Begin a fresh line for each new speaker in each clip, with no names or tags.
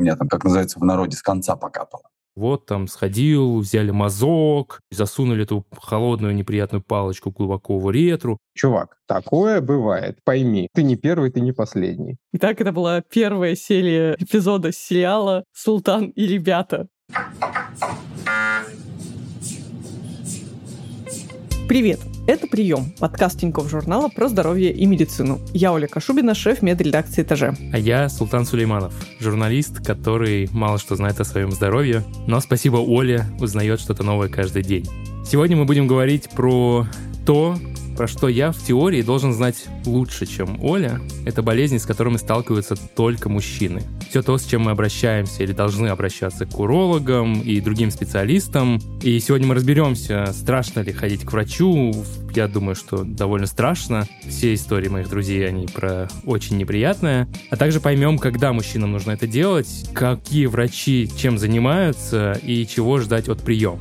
У меня там, как называется в народе, с конца покапало.
Вот там сходил, взяли мазок, засунули эту холодную неприятную палочку глубоко в ретру.
Чувак, такое бывает, пойми. Ты не первый, ты не последний.
Итак, это была первая серия эпизода сериала «Султан и ребята». Привет! Это «Прием» — подкаст Тинькофф журнала про здоровье и медицину. Я Оля Кашубина, шеф медредакции «Этаже».
А я Султан Сулейманов, журналист, который мало что знает о своем здоровье, но спасибо Оле узнает что-то новое каждый день. Сегодня мы будем говорить про то, про что я в теории должен знать лучше, чем Оля, это болезни, с которыми сталкиваются только мужчины. Все то, с чем мы обращаемся или должны обращаться к урологам и другим специалистам. И сегодня мы разберемся, страшно ли ходить к врачу. Я думаю, что довольно страшно. Все истории моих друзей, они про очень неприятное. А также поймем, когда мужчинам нужно это делать, какие врачи чем занимаются и чего ждать от приема.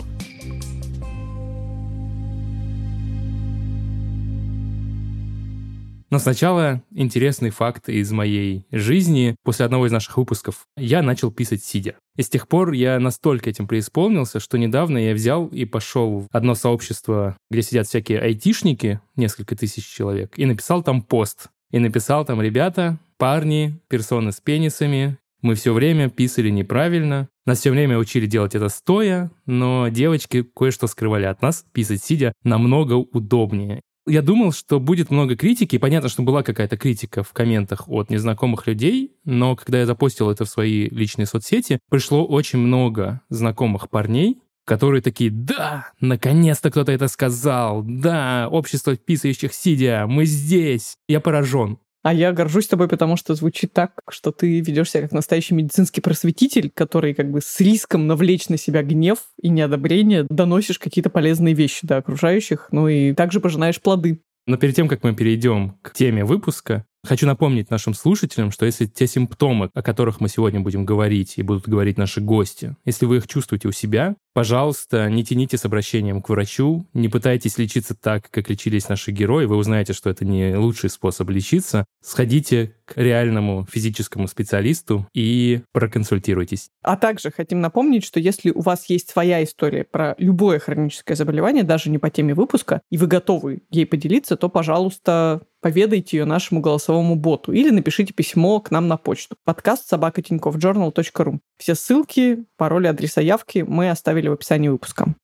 Но сначала интересный факт из моей жизни. После одного из наших выпусков я начал писать сидя. И с тех пор я настолько этим преисполнился, что недавно я взял и пошел в одно сообщество, где сидят всякие айтишники, несколько тысяч человек, и написал там пост. И написал там, ребята, парни, персоны с пенисами, мы все время писали неправильно. Нас все время учили делать это стоя, но девочки кое-что скрывали от нас. Писать сидя намного удобнее я думал, что будет много критики. Понятно, что была какая-то критика в комментах от незнакомых людей, но когда я запостил это в свои личные соцсети, пришло очень много знакомых парней, которые такие, да, наконец-то кто-то это сказал, да, общество писающих сидя, мы здесь, я поражен.
А я горжусь тобой, потому что звучит так, что ты ведешь себя как настоящий медицинский просветитель, который как бы с риском навлечь на себя гнев и неодобрение доносишь какие-то полезные вещи до окружающих, ну и также пожинаешь плоды.
Но перед тем, как мы перейдем к теме выпуска, Хочу напомнить нашим слушателям, что если те симптомы, о которых мы сегодня будем говорить и будут говорить наши гости, если вы их чувствуете у себя, пожалуйста, не тяните с обращением к врачу, не пытайтесь лечиться так, как лечились наши герои, вы узнаете, что это не лучший способ лечиться. Сходите к реальному физическому специалисту и проконсультируйтесь.
А также хотим напомнить, что если у вас есть своя история про любое хроническое заболевание, даже не по теме выпуска, и вы готовы ей поделиться, то, пожалуйста, поведайте ее нашему голосовому боту или напишите письмо к нам на почту. Подкаст собакатиньковjournal.ru. Все ссылки, пароли, адреса явки мы оставили в описании выпуска.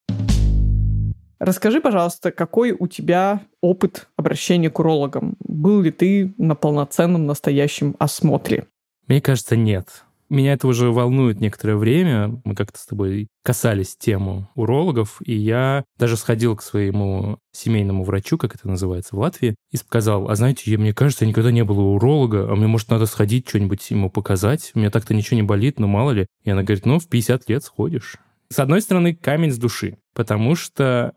Расскажи, пожалуйста, какой у тебя опыт обращения к урологам? Был ли ты на полноценном настоящем осмотре?
Мне кажется, нет. Меня это уже волнует некоторое время. Мы как-то с тобой касались тему урологов, и я даже сходил к своему семейному врачу, как это называется в Латвии, и сказал, а знаете, мне кажется, я никогда не был у уролога, а мне, может, надо сходить, что-нибудь ему показать. У меня так-то ничего не болит, но мало ли. И она говорит, ну, в 50 лет сходишь. С одной стороны, камень с души, потому что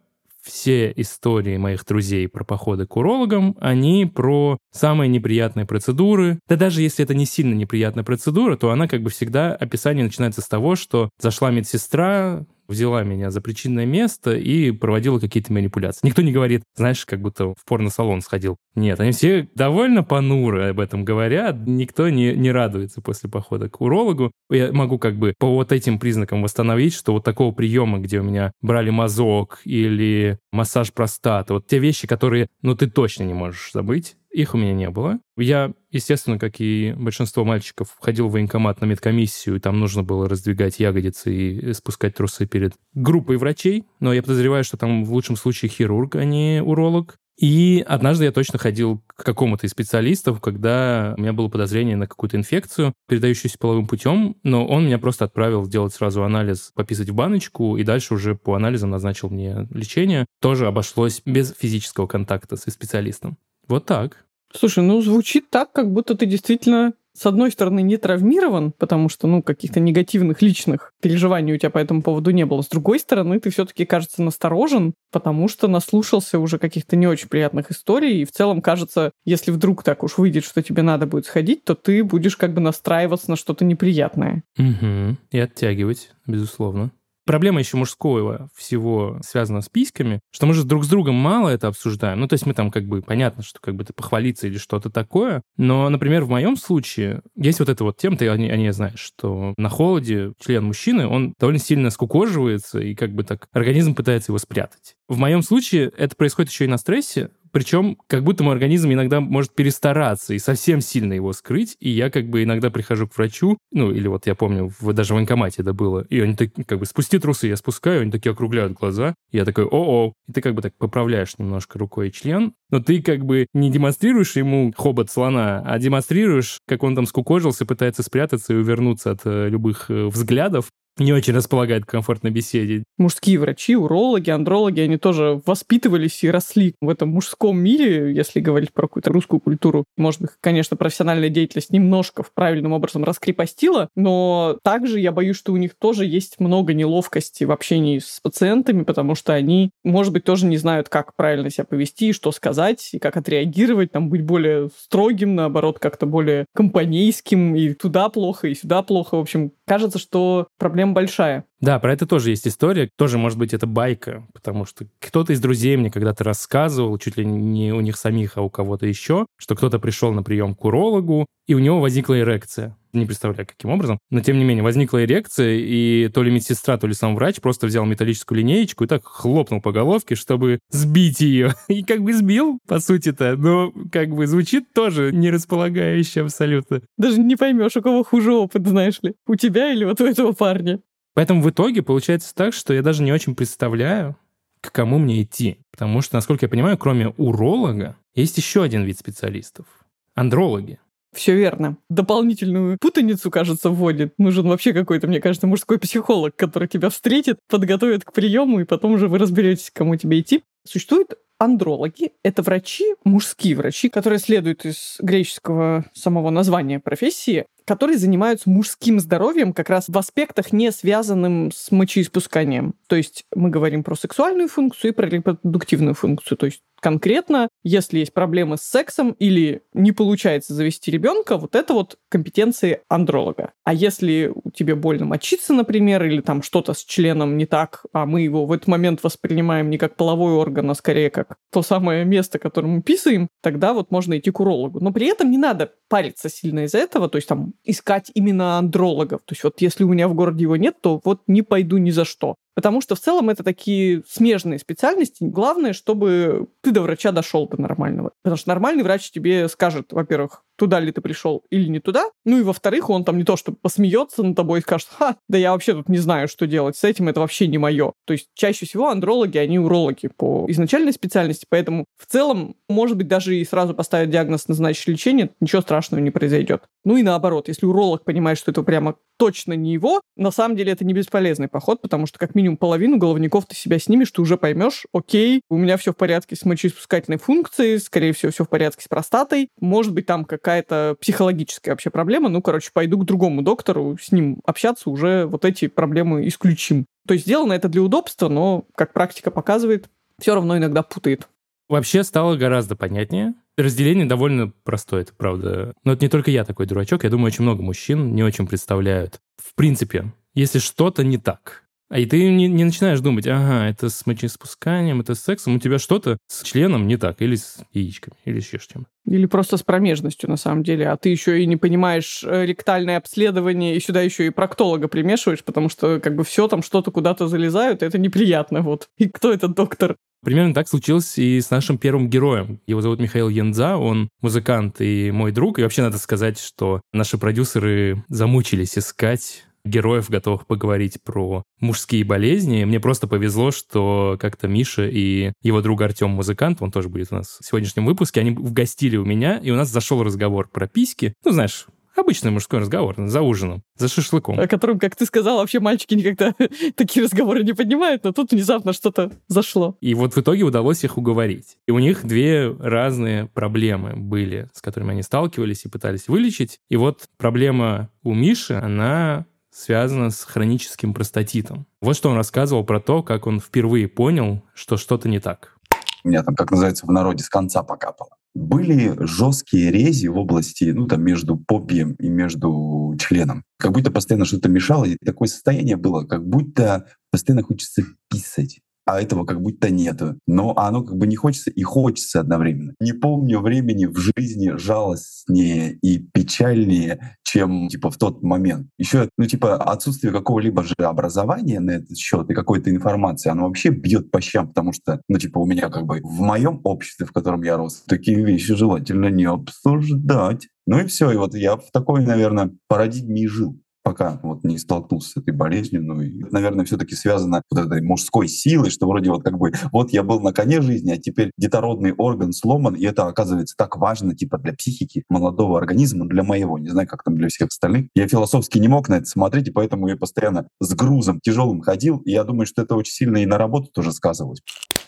все истории моих друзей про походы к урологам, они про самые неприятные процедуры. Да даже если это не сильно неприятная процедура, то она как бы всегда, описание начинается с того, что зашла медсестра, взяла меня за причинное место и проводила какие-то манипуляции. Никто не говорит, знаешь, как будто в порно-салон сходил. Нет, они все довольно понуры об этом говорят. Никто не, не радуется после похода к урологу. Я могу как бы по вот этим признакам восстановить, что вот такого приема, где у меня брали мазок или массаж простаты, вот те вещи, которые, ну, ты точно не можешь забыть, их у меня не было. Я, естественно, как и большинство мальчиков, ходил в военкомат на медкомиссию, и там нужно было раздвигать ягодицы и спускать трусы перед группой врачей. Но я подозреваю, что там в лучшем случае хирург, а не уролог. И однажды я точно ходил к какому-то из специалистов, когда у меня было подозрение на какую-то инфекцию, передающуюся половым путем, но он меня просто отправил сделать сразу анализ, пописать в баночку, и дальше уже по анализам назначил мне лечение. Тоже обошлось без физического контакта со специалистом. Вот так.
Слушай, ну звучит так, как будто ты действительно с одной стороны, не травмирован, потому что, ну, каких-то негативных личных переживаний у тебя по этому поводу не было. С другой стороны, ты все-таки, кажется, насторожен, потому что наслушался уже каких-то не очень приятных историй, и в целом, кажется, если вдруг так уж выйдет, что тебе надо будет сходить, то ты будешь как бы настраиваться на что-то неприятное.
Угу. И оттягивать, безусловно. Проблема еще мужского всего связана с письками, что мы же друг с другом мало это обсуждаем. Ну, то есть мы там как бы, понятно, что как бы ты похвалиться или что-то такое, но, например, в моем случае есть вот эта вот тема, ты о ней, о ней знаешь, что на холоде член мужчины, он довольно сильно скукоживается, и как бы так организм пытается его спрятать. В моем случае это происходит еще и на стрессе, причем как будто мой организм иногда может перестараться и совсем сильно его скрыть. И я как бы иногда прихожу к врачу, ну или вот я помню, в, даже в военкомате это было, и они так как бы спусти трусы, я спускаю, они такие округляют глаза. Я такой, о-о. И ты как бы так поправляешь немножко рукой член, но ты как бы не демонстрируешь ему хобот слона, а демонстрируешь, как он там скукожился, пытается спрятаться и увернуться от э, любых э, взглядов не очень располагает к комфортной беседе.
Мужские врачи, урологи, андрологи, они тоже воспитывались и росли в этом мужском мире, если говорить про какую-то русскую культуру. Может быть, конечно, профессиональная деятельность немножко в правильным образом раскрепостила, но также я боюсь, что у них тоже есть много неловкости в общении с пациентами, потому что они, может быть, тоже не знают, как правильно себя повести, что сказать, и как отреагировать, там, быть более строгим, наоборот, как-то более компанейским, и туда плохо, и сюда плохо. В общем, кажется, что проблема прям большая.
Да, про это тоже есть история. Тоже, может быть, это байка, потому что кто-то из друзей мне когда-то рассказывал, чуть ли не у них самих, а у кого-то еще, что кто-то пришел на прием к урологу, и у него возникла эрекция. Не представляю, каким образом. Но, тем не менее, возникла эрекция, и то ли медсестра, то ли сам врач просто взял металлическую линеечку и так хлопнул по головке, чтобы сбить ее. И как бы сбил, по сути-то, но как бы звучит тоже не располагающе абсолютно.
Даже не поймешь, у кого хуже опыт, знаешь ли. У тебя или вот у этого парня.
Поэтому в итоге получается так, что я даже не очень представляю, к кому мне идти. Потому что, насколько я понимаю, кроме уролога, есть еще один вид специалистов. Андрологи.
Все верно. Дополнительную путаницу, кажется, вводит. Нужен вообще какой-то, мне кажется, мужской психолог, который тебя встретит, подготовит к приему, и потом уже вы разберетесь, к кому тебе идти. Существует Андрологи — это врачи, мужские врачи, которые следуют из греческого самого названия профессии, которые занимаются мужским здоровьем как раз в аспектах, не связанным с мочеиспусканием. То есть мы говорим про сексуальную функцию и про репродуктивную функцию. То есть конкретно, если есть проблемы с сексом или не получается завести ребенка, вот это вот компетенции андролога. А если тебе больно мочиться, например, или там что-то с членом не так, а мы его в этот момент воспринимаем не как половой орган, а скорее как то самое место, которое мы писаем, тогда вот можно идти к урологу. Но при этом не надо париться сильно из-за этого, то есть там искать именно андрологов. То есть вот если у меня в городе его нет, то вот не пойду ни за что. Потому что в целом это такие смежные специальности. Главное, чтобы ты до врача дошел до нормального. Потому что нормальный врач тебе скажет, во-первых, туда ли ты пришел или не туда. Ну и во-вторых, он там не то, что посмеется над тобой и скажет, ха, да я вообще тут не знаю, что делать с этим, это вообще не мое. То есть чаще всего андрологи, они урологи по изначальной специальности, поэтому в целом, может быть, даже и сразу поставить диагноз, назначить лечение, ничего страшного не произойдет. Ну и наоборот, если уролог понимает, что это прямо точно не его, на самом деле это не бесполезный поход, потому что как минимум половину головников ты себя снимешь, ты уже поймешь, окей, у меня все в порядке с мочеиспускательной функцией, скорее всего, все в порядке с простатой, может быть, там как какая-то психологическая вообще проблема, ну, короче, пойду к другому доктору, с ним общаться, уже вот эти проблемы исключим. То есть сделано это для удобства, но, как практика показывает, все равно иногда путает.
Вообще стало гораздо понятнее. Разделение довольно простое, это правда. Но это не только я такой дурачок. Я думаю, очень много мужчин не очень представляют. В принципе, если что-то не так, и ты не, не начинаешь думать, ага, это с мочеиспусканием, это с сексом, у тебя что-то с членом не так, или с яичками, или еще с чем.
Или просто с промежностью, на самом деле. А ты еще и не понимаешь э, ректальное обследование, и сюда еще и проктолога примешиваешь, потому что как бы все там что-то куда-то залезают, это неприятно, вот. И кто этот доктор?
Примерно так случилось и с нашим первым героем. Его зовут Михаил Янза, он музыкант и мой друг. И вообще надо сказать, что наши продюсеры замучились искать героев, готовых поговорить про мужские болезни. Мне просто повезло, что как-то Миша и его друг Артем, музыкант, он тоже будет у нас в сегодняшнем выпуске, они вгостили у меня, и у нас зашел разговор про письки. Ну, знаешь, Обычный мужской разговор за ужином, за шашлыком.
О котором, как ты сказал, вообще мальчики никогда такие разговоры не поднимают, но тут внезапно что-то зашло.
И вот в итоге удалось их уговорить. И у них две разные проблемы были, с которыми они сталкивались и пытались вылечить. И вот проблема у Миши, она связано с хроническим простатитом. Вот что он рассказывал про то, как он впервые понял, что что-то не так.
У меня там, как называется в народе, с конца покапало. были жесткие рези в области, ну, там, между попьем и между членом. Как будто постоянно что-то мешало, и такое состояние было, как будто постоянно хочется писать а этого как будто нету. Но оно как бы не хочется и хочется одновременно. Не помню времени в жизни жалостнее и печальнее, чем типа в тот момент. Еще, ну типа отсутствие какого-либо же образования на этот счет и какой-то информации, оно вообще бьет по щам, потому что, ну типа у меня как бы в моем обществе, в котором я рос, такие вещи желательно не обсуждать. Ну и все, и вот я в такой, наверное, парадигме жил пока вот не столкнулся с этой болезнью. Ну, и, наверное, все-таки связано вот этой мужской силой, что вроде вот как бы вот я был на коне жизни, а теперь детородный орган сломан, и это оказывается так важно типа для психики молодого организма, для моего, не знаю, как там для всех остальных. Я философски не мог на это смотреть, и поэтому я постоянно с грузом тяжелым ходил, и я думаю, что это очень сильно и на работу тоже сказывалось.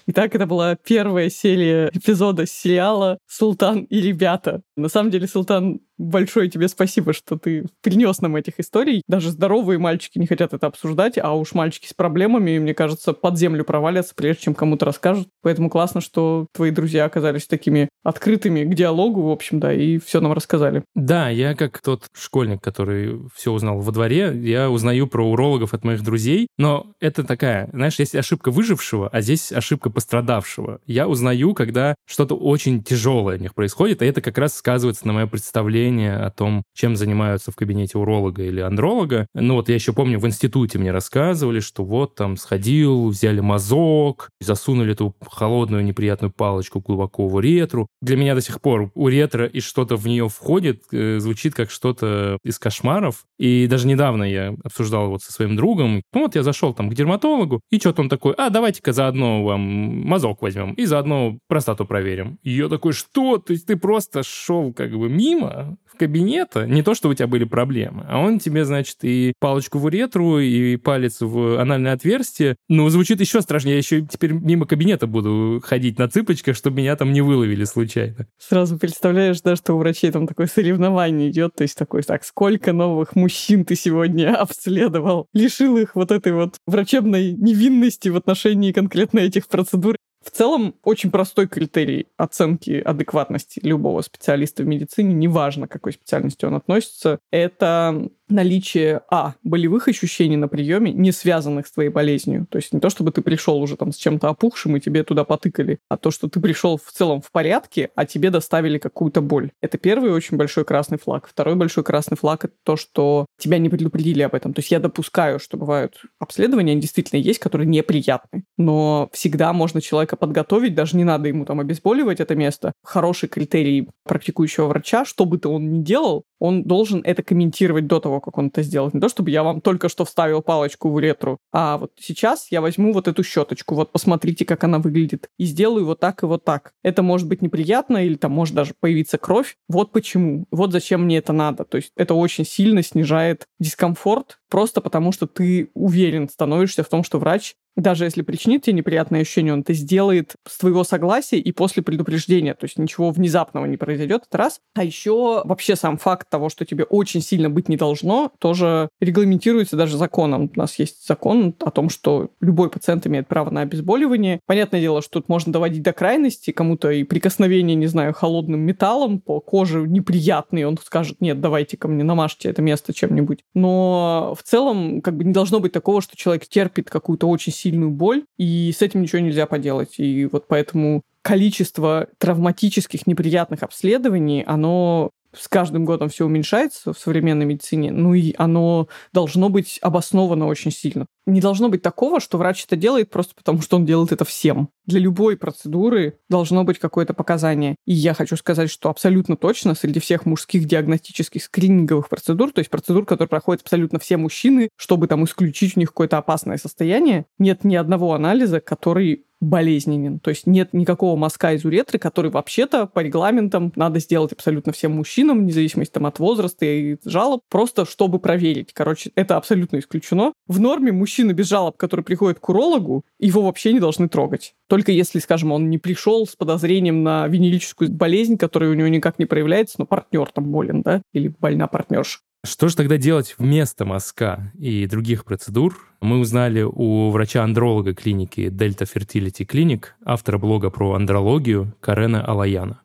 Итак, это была первая серия эпизода сериала «Султан и ребята». На самом деле, Султан, большое тебе спасибо, что ты принес нам этих историй. Даже здоровые мальчики не хотят это обсуждать, а уж мальчики с проблемами, мне кажется, под землю провалятся, прежде чем кому-то расскажут. Поэтому классно, что твои друзья оказались такими открытыми к диалогу, в общем, да, и все нам рассказали.
Да, я как тот школьник, который все узнал во дворе, я узнаю про урологов от моих друзей, но это такая, знаешь, есть ошибка выжившего, а здесь ошибка пострадавшего. Я узнаю, когда что-то очень тяжелое у них происходит, и это как раз сказывается на мое представление о том, чем занимаются в кабинете уролога или андролога. Ну вот я еще помню, в институте мне рассказывали, что вот там сходил, взяли мазок, засунули эту холодную неприятную палочку глубоко в уретру. Для меня до сих пор уретра и что-то в нее входит, э, звучит как что-то из кошмаров. И даже недавно я обсуждал вот со своим другом. Ну вот я зашел там к дерматологу, и что-то он такой, а давайте-ка заодно вам мазок возьмем и заодно простату проверим. И я такой, что? То есть ты просто шел как бы мимо в кабинета, не то, что у тебя были проблемы, а он тебе, значит, и палочку в уретру, и палец в анальное отверстие. Ну, звучит еще страшнее. Я еще теперь мимо кабинета буду ходить на цыпочках, чтобы меня там не выловили случайно.
Сразу представляешь, да, что у врачей там такое соревнование идет, то есть такой, так, сколько новых мужчин ты сегодня обследовал, лишил их вот этой вот врачебной невинности в отношении конкретно этих процедур. В целом, очень простой критерий оценки адекватности любого специалиста в медицине, неважно, к какой специальности он относится, это наличие, а, болевых ощущений на приеме, не связанных с твоей болезнью. То есть не то, чтобы ты пришел уже там с чем-то опухшим и тебе туда потыкали, а то, что ты пришел в целом в порядке, а тебе доставили какую-то боль. Это первый очень большой красный флаг. Второй большой красный флаг — это то, что тебя не предупредили об этом. То есть я допускаю, что бывают обследования, они действительно есть, которые неприятны. Но всегда можно человека подготовить, даже не надо ему там обезболивать это место. Хороший критерий практикующего врача, что бы то он ни делал, он должен это комментировать до того, как он это сделает. Не то, чтобы я вам только что вставил палочку в ретро, а вот сейчас я возьму вот эту щеточку, вот посмотрите, как она выглядит, и сделаю вот так и вот так. Это может быть неприятно, или там может даже появиться кровь. Вот почему. Вот зачем мне это надо. То есть это очень сильно снижает дискомфорт, просто потому что ты уверен становишься в том, что врач даже если причинит тебе неприятное ощущение, он это сделает с твоего согласия и после предупреждения. То есть ничего внезапного не произойдет, это раз. А еще вообще сам факт того, что тебе очень сильно быть не должно, тоже регламентируется даже законом. У нас есть закон о том, что любой пациент имеет право на обезболивание. Понятное дело, что тут можно доводить до крайности, кому-то и прикосновение, не знаю, холодным металлом по коже неприятный, он скажет, нет, давайте ко мне намажьте это место чем-нибудь. Но в целом как бы не должно быть такого, что человек терпит какую-то очень сильную боль, и с этим ничего нельзя поделать. И вот поэтому количество травматических неприятных обследований, оно с каждым годом все уменьшается в современной медицине, ну и оно должно быть обосновано очень сильно. Не должно быть такого, что врач это делает просто потому, что он делает это всем. Для любой процедуры должно быть какое-то показание. И я хочу сказать, что абсолютно точно среди всех мужских диагностических скрининговых процедур, то есть процедур, которые проходят абсолютно все мужчины, чтобы там исключить у них какое-то опасное состояние, нет ни одного анализа, который болезненен. То есть нет никакого мазка из уретры, который вообще-то по регламентам надо сделать абсолютно всем мужчинам, вне зависимости там, от возраста и жалоб, просто чтобы проверить. Короче, это абсолютно исключено. В норме мужчина без жалоб, который приходит к урологу, его вообще не должны трогать. Только если, скажем, он не пришел с подозрением на венерическую болезнь, которая у него никак не проявляется, но партнер там болен, да, или больна партнерша.
Что же тогда делать вместо мазка и других процедур? Мы узнали у врача-андролога клиники Delta Fertility Clinic, автора блога про андрологию Карена Алаяна.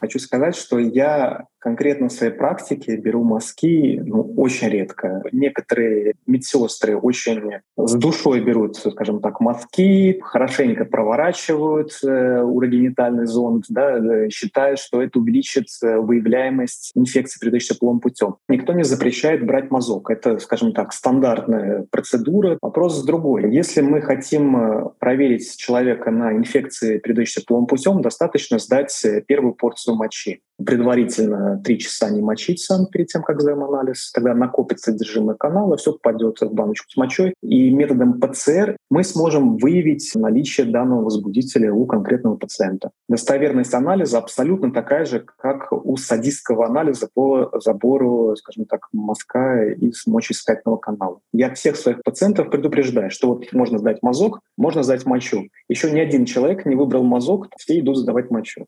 Хочу сказать, что я конкретно в своей практике беру мазки ну, очень редко. Некоторые медсестры очень с душой берут, скажем так, мазки, хорошенько проворачивают э, урогенитальный зонд, да, э, считая, что это увеличит э, выявляемость инфекции, передающейся половым путем. Никто не запрещает брать мазок. Это, скажем так, стандартная процедура. Вопрос другой. Если мы хотим э, проверить человека на инфекции, передающиеся половым путем, достаточно сдать первую порцию so much shame предварительно три часа не мочиться перед тем, как сдаем анализ. Тогда накопится содержимое канала, все попадет в баночку с мочой. И методом ПЦР мы сможем выявить наличие данного возбудителя у конкретного пациента. Достоверность анализа абсолютно такая же, как у садистского анализа по забору, скажем так, мазка из мочеиспускательного канала. Я всех своих пациентов предупреждаю, что вот можно сдать мазок, можно сдать мочу. Еще ни один человек не выбрал мазок, все идут сдавать мочу.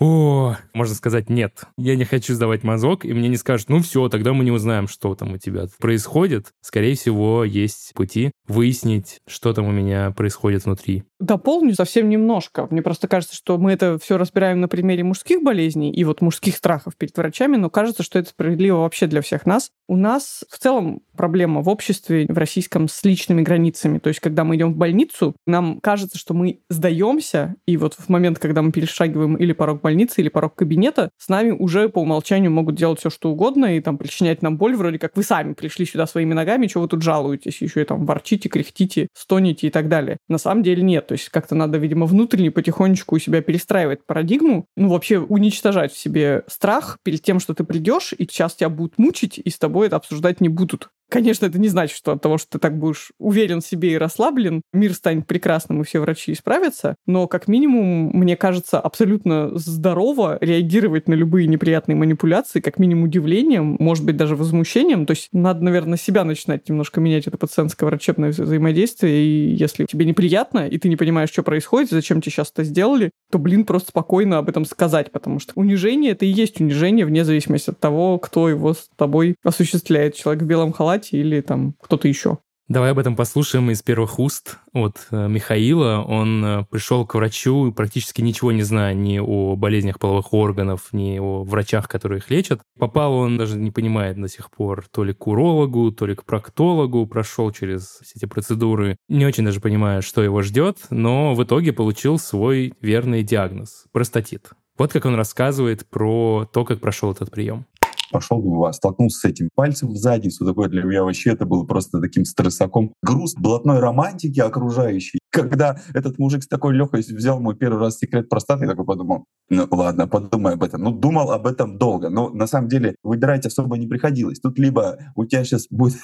О, можно сказать, нет, я не хочу сдавать мазок, и мне не скажут, ну все, тогда мы не узнаем, что там у тебя происходит. Скорее всего, есть пути выяснить, что там у меня происходит внутри.
Дополню совсем немножко. Мне просто кажется, что мы это все разбираем на примере мужских болезней и вот мужских страхов перед врачами, но кажется, что это справедливо вообще для всех нас. У нас в целом проблема в обществе, в российском, с личными границами. То есть, когда мы идем в больницу, нам кажется, что мы сдаемся, и вот в момент, когда мы перешагиваем или порог больницы, или порог кабинета, с нами уже по умолчанию могут делать все, что угодно, и там причинять нам боль, вроде как вы сами пришли сюда своими ногами, чего вы тут жалуетесь, еще и там ворчите, кряхтите, стонете и так далее. На самом деле нет. То есть как-то надо, видимо, внутренне потихонечку у себя перестраивать парадигму, ну, вообще уничтожать в себе страх перед тем, что ты придешь, и сейчас тебя будут мучить, и с тобой это обсуждать не будут. Конечно, это не значит, что от того, что ты так будешь уверен в себе и расслаблен, мир станет прекрасным, и все врачи исправятся. Но, как минимум, мне кажется, абсолютно здорово реагировать на любые неприятные манипуляции, как минимум удивлением, может быть, даже возмущением. То есть надо, наверное, себя начинать немножко менять это пациентское врачебное взаимодействие. И если тебе неприятно, и ты не понимаешь, что происходит, зачем тебе сейчас это сделали, то, блин, просто спокойно об этом сказать, потому что унижение — это и есть унижение, вне зависимости от того, кто его с тобой осуществляет. Человек в белом халате Катя или там кто-то еще.
Давай об этом послушаем из первых уст от э, Михаила. Он э, пришел к врачу, практически ничего не зная ни о болезнях половых органов, ни о врачах, которые их лечат. Попал он, даже не понимает до сих пор, то ли к урологу, то ли к проктологу, прошел через все эти процедуры. Не очень даже понимая, что его ждет, но в итоге получил свой верный диагноз – простатит. Вот как он рассказывает про то, как прошел этот прием
пошел, столкнулся с этим пальцем в задницу. Такое для меня вообще это было просто таким стрессаком. Груз блатной романтики окружающей. Когда этот мужик с такой легкостью взял мой первый раз секрет простаты, я такой подумал, ну ладно, подумай об этом. Ну, думал об этом долго, но на самом деле выбирать особо не приходилось. Тут либо у тебя сейчас будет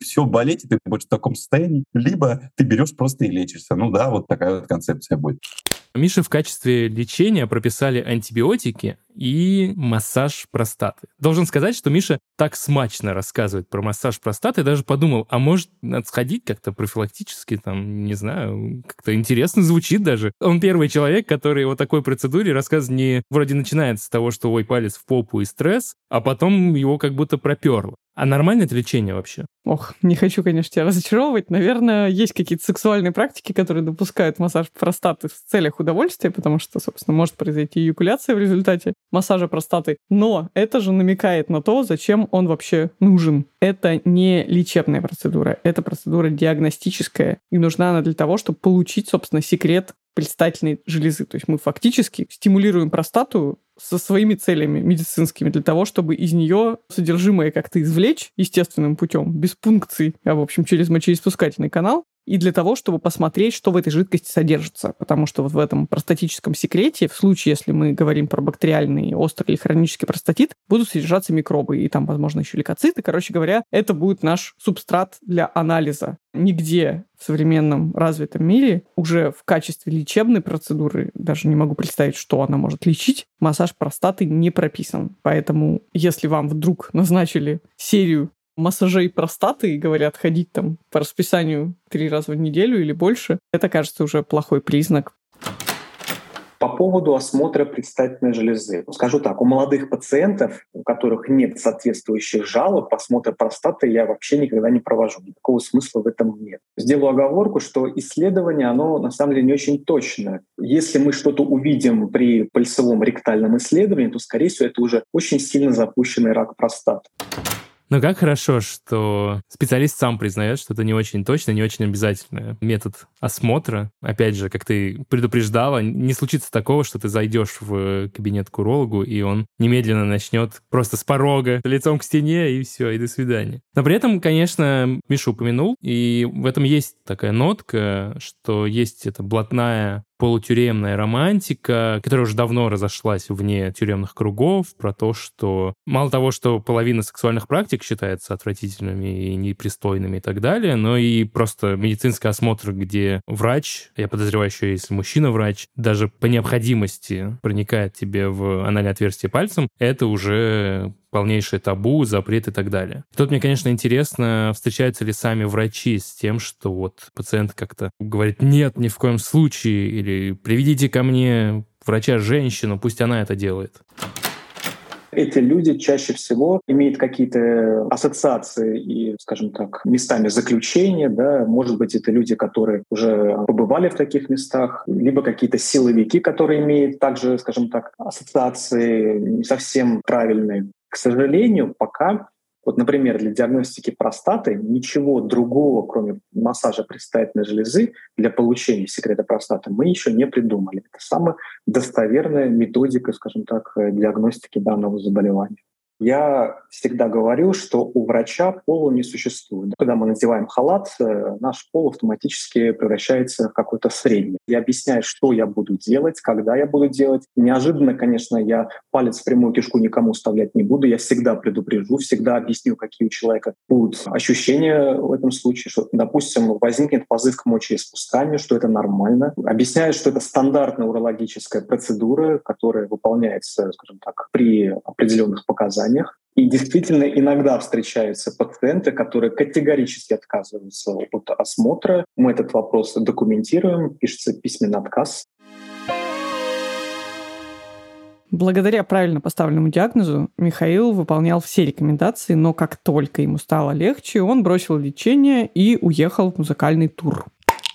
все болеть, и ты будешь в таком состоянии, либо ты берешь просто и лечишься. Ну да, вот такая вот концепция будет.
Мише в качестве лечения прописали антибиотики и массаж простаты. Должен сказать, что Миша так смачно рассказывает про массаж простаты, даже подумал, а может, надо сходить как-то профилактически, там, не знаю, как-то интересно звучит даже. Он первый человек, который о такой процедуре рассказывает не вроде начинается с того, что ой, палец в попу и стресс, а потом его как будто проперло. А нормальное это лечение вообще?
Ох, не хочу, конечно, тебя разочаровывать. Наверное, есть какие-то сексуальные практики, которые допускают массаж простаты в целях удовольствия, потому что, собственно, может произойти эякуляция в результате массажа простаты. Но это же намекает на то, зачем он вообще нужен. Это не лечебная процедура, это процедура диагностическая. И нужна она для того, чтобы получить, собственно, секрет предстательной железы. То есть мы фактически стимулируем простату со своими целями медицинскими для того, чтобы из нее содержимое как-то извлечь естественным путем, без пункций, а в общем через мочеиспускательный канал, и для того, чтобы посмотреть, что в этой жидкости содержится. Потому что вот в этом простатическом секрете, в случае, если мы говорим про бактериальный острый или хронический простатит, будут содержаться микробы, и там, возможно, еще лейкоциты. Короче говоря, это будет наш субстрат для анализа. Нигде в современном развитом мире уже в качестве лечебной процедуры, даже не могу представить, что она может лечить, массаж простаты не прописан. Поэтому, если вам вдруг назначили серию массажей простаты и говорят ходить там по расписанию три раза в неделю или больше, это кажется уже плохой признак.
По поводу осмотра предстательной железы. Скажу так, у молодых пациентов, у которых нет соответствующих жалоб, осмотр простаты я вообще никогда не провожу. Никакого смысла в этом нет. Сделаю оговорку, что исследование, оно на самом деле не очень точно. Если мы что-то увидим при пальцевом ректальном исследовании, то, скорее всего, это уже очень сильно запущенный рак простаты.
Но как хорошо, что специалист сам признает, что это не очень точно, не очень обязательно. Метод осмотра, опять же, как ты предупреждала, не случится такого, что ты зайдешь в кабинет к урологу, и он немедленно начнет просто с порога, лицом к стене, и все, и до свидания. Но при этом, конечно, Миша упомянул, и в этом есть такая нотка, что есть эта блатная полутюремная романтика, которая уже давно разошлась вне тюремных кругов, про то, что мало того, что половина сексуальных практик считается отвратительными и непристойными и так далее, но и просто медицинский осмотр, где врач, я подозреваю еще, если мужчина-врач, даже по необходимости проникает тебе в анальное отверстие пальцем, это уже полнейшее табу, запрет и так далее. Тут мне, конечно, интересно, встречаются ли сами врачи с тем, что вот пациент как-то говорит «нет, ни в коем случае» или «приведите ко мне врача-женщину, пусть она это делает».
Эти люди чаще всего имеют какие-то ассоциации и, скажем так, местами заключения. Да? Может быть, это люди, которые уже побывали в таких местах, либо какие-то силовики, которые имеют также, скажем так, ассоциации не совсем правильные. К сожалению, пока вот, например, для диагностики простаты ничего другого, кроме массажа предстательной железы для получения секрета простаты, мы еще не придумали. Это самая достоверная методика, скажем так, диагностики данного заболевания. Я всегда говорю, что у врача пола не существует. Когда мы надеваем халат, э, наш пол автоматически превращается в какой-то средний. Я объясняю, что я буду делать, когда я буду делать. Неожиданно, конечно, я палец в прямую кишку никому вставлять не буду. Я всегда предупрежу, всегда объясню, какие у человека будут ощущения в этом случае, что, допустим, возникнет позыв к мочеиспусканию, что это нормально. Объясняю, что это стандартная урологическая процедура, которая выполняется, скажем так, при определенных показаниях заболеваниях. И действительно иногда встречаются пациенты, которые категорически отказываются от осмотра. Мы этот вопрос документируем, пишется письменный отказ.
Благодаря правильно поставленному диагнозу Михаил выполнял все рекомендации, но как только ему стало легче, он бросил лечение и уехал в музыкальный тур.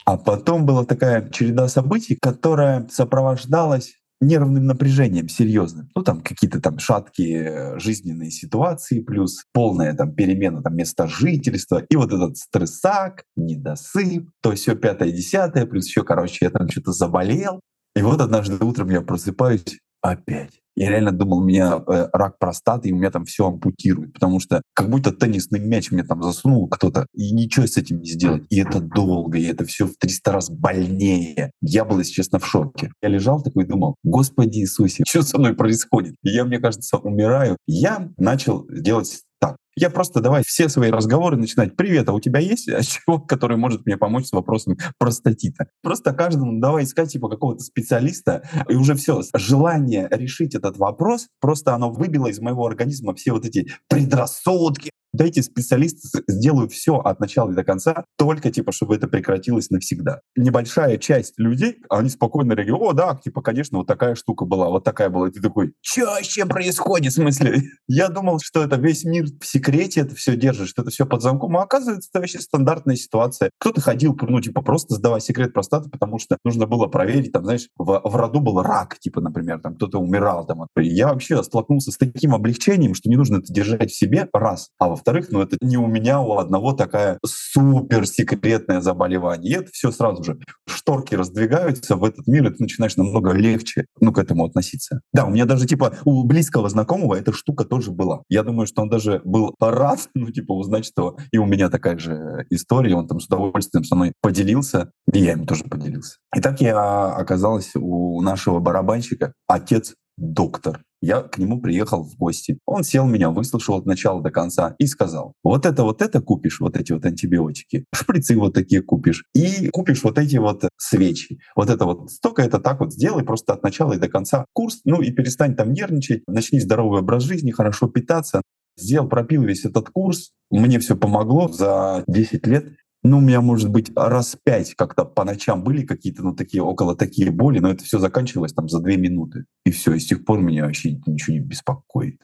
А потом была такая череда событий, которая сопровождалась нервным напряжением серьезным. Ну, там какие-то там шаткие жизненные ситуации, плюс полная там перемена там места жительства, и вот этот стрессак, недосып, то все пятое, десятое, плюс еще, короче, я там что-то заболел. И вот однажды утром я просыпаюсь опять. Я реально думал, у меня э, рак простаты, и у меня там все ампутируют, потому что как будто теннисный мяч мне там засунул кто-то, и ничего с этим не сделать. И это долго, и это все в 300 раз больнее. Я был, если честно, в шоке. Я лежал такой и думал, Господи Иисусе, что со мной происходит? И я, мне кажется, умираю. Я начал делать я просто давай все свои разговоры начинать. Привет, а у тебя есть человек, который может мне помочь с вопросом простатита? Просто каждому давай искать типа какого-то специалиста, и уже все. Желание решить этот вопрос, просто оно выбило из моего организма все вот эти предрассудки, дайте специалисты сделают все от начала до конца, только типа, чтобы это прекратилось навсегда. Небольшая часть людей, они спокойно реагируют, о, да, типа, конечно, вот такая штука была, вот такая была. И ты такой, что вообще происходит? В смысле? Я думал, что это весь мир в секрете это все держит, что это все под замком, а оказывается, это вообще стандартная ситуация. Кто-то ходил, ну, типа, просто сдавать секрет простаты, потому что нужно было проверить, там, знаешь, в, в роду был рак, типа, например, там, кто-то умирал, там. Я вообще столкнулся с таким облегчением, что не нужно это держать в себе, раз. А во во-вторых, ну это не у меня, у одного такая супер секретное заболевание. И это все сразу же. Шторки раздвигаются в этот мир, и ты начинаешь намного легче ну, к этому относиться. Да, у меня даже типа у близкого знакомого эта штука тоже была. Я думаю, что он даже был рад, ну типа узнать, что и у меня такая же история, он там с удовольствием со мной поделился, и я им тоже поделился. И так я оказалась у нашего барабанщика, отец доктор. Я к нему приехал в гости. Он сел меня, выслушал от начала до конца и сказал, вот это вот это купишь, вот эти вот антибиотики, шприцы вот такие купишь, и купишь вот эти вот свечи. Вот это вот столько это так вот сделай просто от начала и до конца курс, ну и перестань там нервничать, начни здоровый образ жизни, хорошо питаться. Сделал, пропил весь этот курс, мне все помогло за 10 лет Ну, у меня, может быть, раз пять как-то по ночам были какие-то, ну, такие, около такие боли, но это все заканчивалось там за две минуты. И все, и с тех пор меня вообще ничего не беспокоит.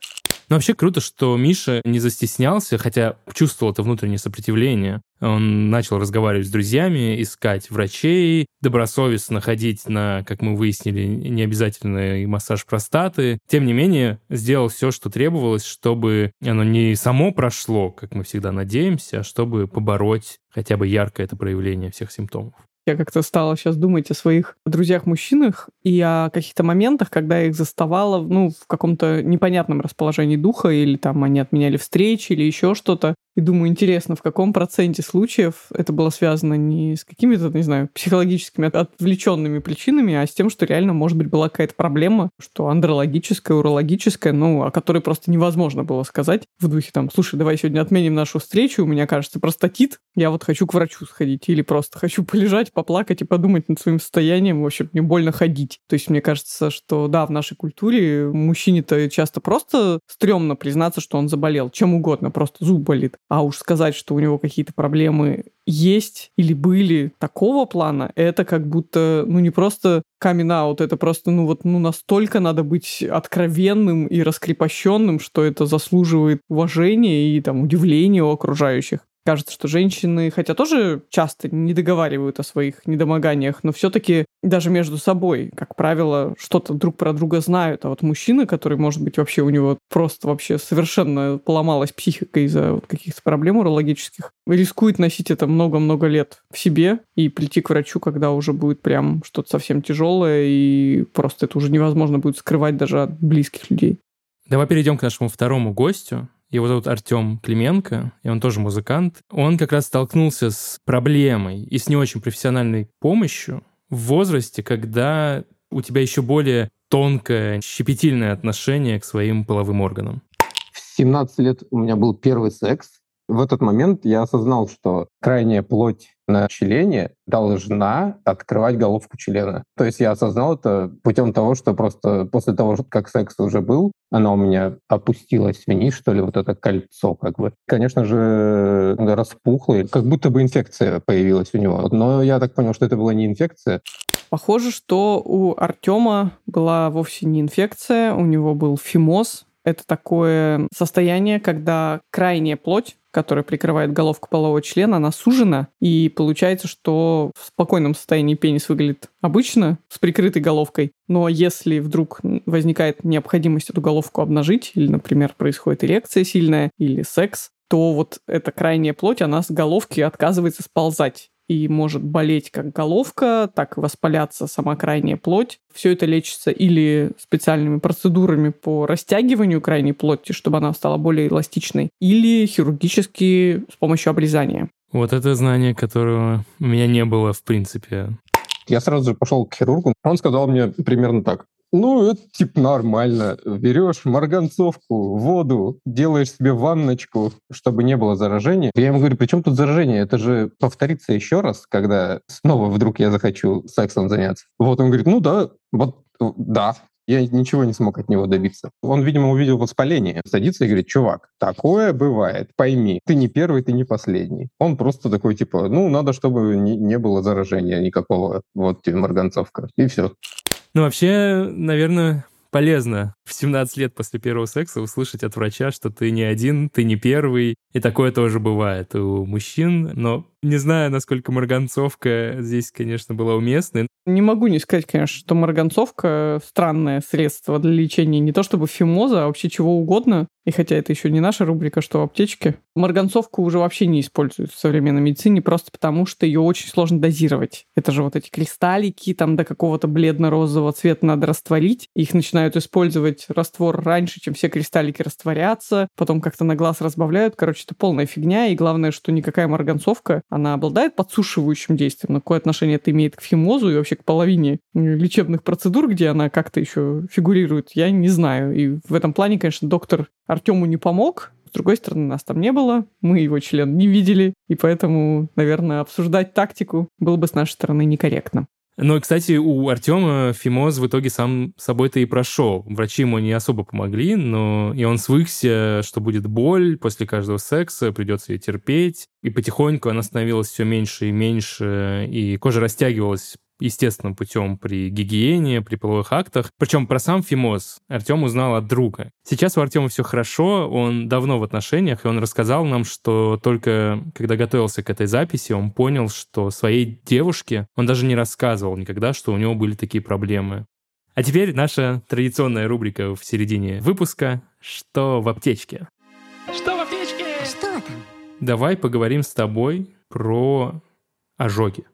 Ну, вообще круто, что Миша не застеснялся, хотя чувствовал это внутреннее сопротивление. Он начал разговаривать с друзьями, искать врачей, добросовестно ходить на, как мы выяснили, необязательный массаж простаты. Тем не менее, сделал все, что требовалось, чтобы оно не само прошло, как мы всегда надеемся, а чтобы побороть хотя бы яркое это проявление всех симптомов.
Я как-то стала сейчас думать о своих друзьях-мужчинах и о каких-то моментах, когда я их заставала, ну, в каком-то непонятном расположении духа, или там они отменяли встречи, или еще что-то. И думаю, интересно, в каком проценте случаев это было связано не с какими-то, не знаю, психологическими отвлеченными причинами, а с тем, что реально, может быть, была какая-то проблема, что андрологическая, урологическая, ну, о которой просто невозможно было сказать в духе там, слушай, давай сегодня отменим нашу встречу, у меня, кажется, простатит, я вот хочу к врачу сходить, или просто хочу полежать, поплакать и подумать над своим состоянием, в общем, мне больно ходить. То есть мне кажется, что да, в нашей культуре мужчине-то часто просто стрёмно признаться, что он заболел, чем угодно, просто зуб болит. А уж сказать, что у него какие-то проблемы есть или были такого плана, это как будто, ну, не просто камин аут, это просто, ну, вот, ну, настолько надо быть откровенным и раскрепощенным, что это заслуживает уважения и, там, удивления у окружающих. Кажется, что женщины, хотя тоже часто не договаривают о своих недомоганиях, но все-таки даже между собой, как правило, что-то друг про друга знают. А вот мужчина, который, может быть, вообще у него просто вообще совершенно поломалась психика из-за вот каких-то проблем урологических, рискует носить это много-много лет в себе и прийти к врачу, когда уже будет прям что-то совсем тяжелое, и просто это уже невозможно будет скрывать даже от близких людей.
Давай перейдем к нашему второму гостю. Его зовут Артем Клименко, и он тоже музыкант. Он как раз столкнулся с проблемой и с не очень профессиональной помощью в возрасте, когда у тебя еще более тонкое, щепетильное отношение к своим половым органам.
В 17 лет у меня был первый секс. В этот момент я осознал, что крайняя плоть на члене должна открывать головку члена. То есть я осознал это путем того, что просто после того, как секс уже был, она у меня опустилась вниз, что ли, вот это кольцо как бы. Конечно же, распухло, как будто бы инфекция появилась у него. Но я так понял, что это была не инфекция.
Похоже, что у Артема была вовсе не инфекция, у него был фимоз. Это такое состояние, когда крайняя плоть которая прикрывает головку полового члена, она сужена, и получается, что в спокойном состоянии пенис выглядит обычно, с прикрытой головкой, но если вдруг возникает необходимость эту головку обнажить, или, например, происходит эрекция сильная, или секс, то вот эта крайняя плоть, она с головки отказывается сползать и может болеть как головка, так и воспаляться сама крайняя плоть. Все это лечится или специальными процедурами по растягиванию крайней плоти, чтобы она стала более эластичной, или хирургически с помощью обрезания.
Вот это знание, которого у меня не было в принципе.
Я сразу же пошел к хирургу. Он сказал мне примерно так. Ну, это типа нормально. Берешь марганцовку, воду, делаешь себе ванночку, чтобы не было заражения. Я ему говорю, при чем тут заражение? Это же повторится еще раз, когда снова вдруг я захочу сексом заняться. Вот он говорит, ну да, вот да, я ничего не смог от него добиться. Он, видимо, увидел воспаление. Садится и говорит, чувак, такое бывает, пойми, ты не первый, ты не последний. Он просто такой, типа, ну, надо, чтобы не, не было заражения никакого. Вот тебе марганцовка. И все.
Ну, вообще, наверное, полезно в 17 лет после первого секса услышать от врача, что ты не один, ты не первый. И такое тоже бывает у мужчин. Но не знаю, насколько марганцовка здесь, конечно, была уместной.
Не могу не сказать, конечно, что марганцовка — странное средство для лечения не то чтобы фимоза, а вообще чего угодно. И хотя это еще не наша рубрика, что в аптечке. Марганцовку уже вообще не используют в современной медицине, просто потому что ее очень сложно дозировать. Это же вот эти кристаллики, там до какого-то бледно-розового цвета надо растворить. Их начинают использовать раствор раньше, чем все кристаллики растворятся. Потом как-то на глаз разбавляют. Короче, это полная фигня. И главное, что никакая марганцовка, она обладает подсушивающим действием. Но какое отношение это имеет к фимозу и вообще к половине лечебных процедур, где она как-то еще фигурирует, я не знаю. И в этом плане, конечно, доктор Артему не помог, с другой стороны, нас там не было, мы его член не видели, и поэтому, наверное, обсуждать тактику было бы с нашей стороны некорректно.
Ну, и, кстати, у Артема фимоз в итоге сам собой-то и прошел. Врачи ему не особо помогли, но и он свыкся, что будет боль после каждого секса, придется ее терпеть. И потихоньку она становилась все меньше и меньше, и кожа растягивалась естественным путем при гигиене, при половых актах. Причем про сам фимоз Артем узнал от друга. Сейчас у Артема все хорошо, он давно в отношениях, и он рассказал нам, что только когда готовился к этой записи, он понял, что своей девушке он даже не рассказывал никогда, что у него были такие проблемы. А теперь наша традиционная рубрика в середине выпуска «Что в аптечке?».
Что в аптечке?
Что там?
Давай поговорим с тобой про ожоги.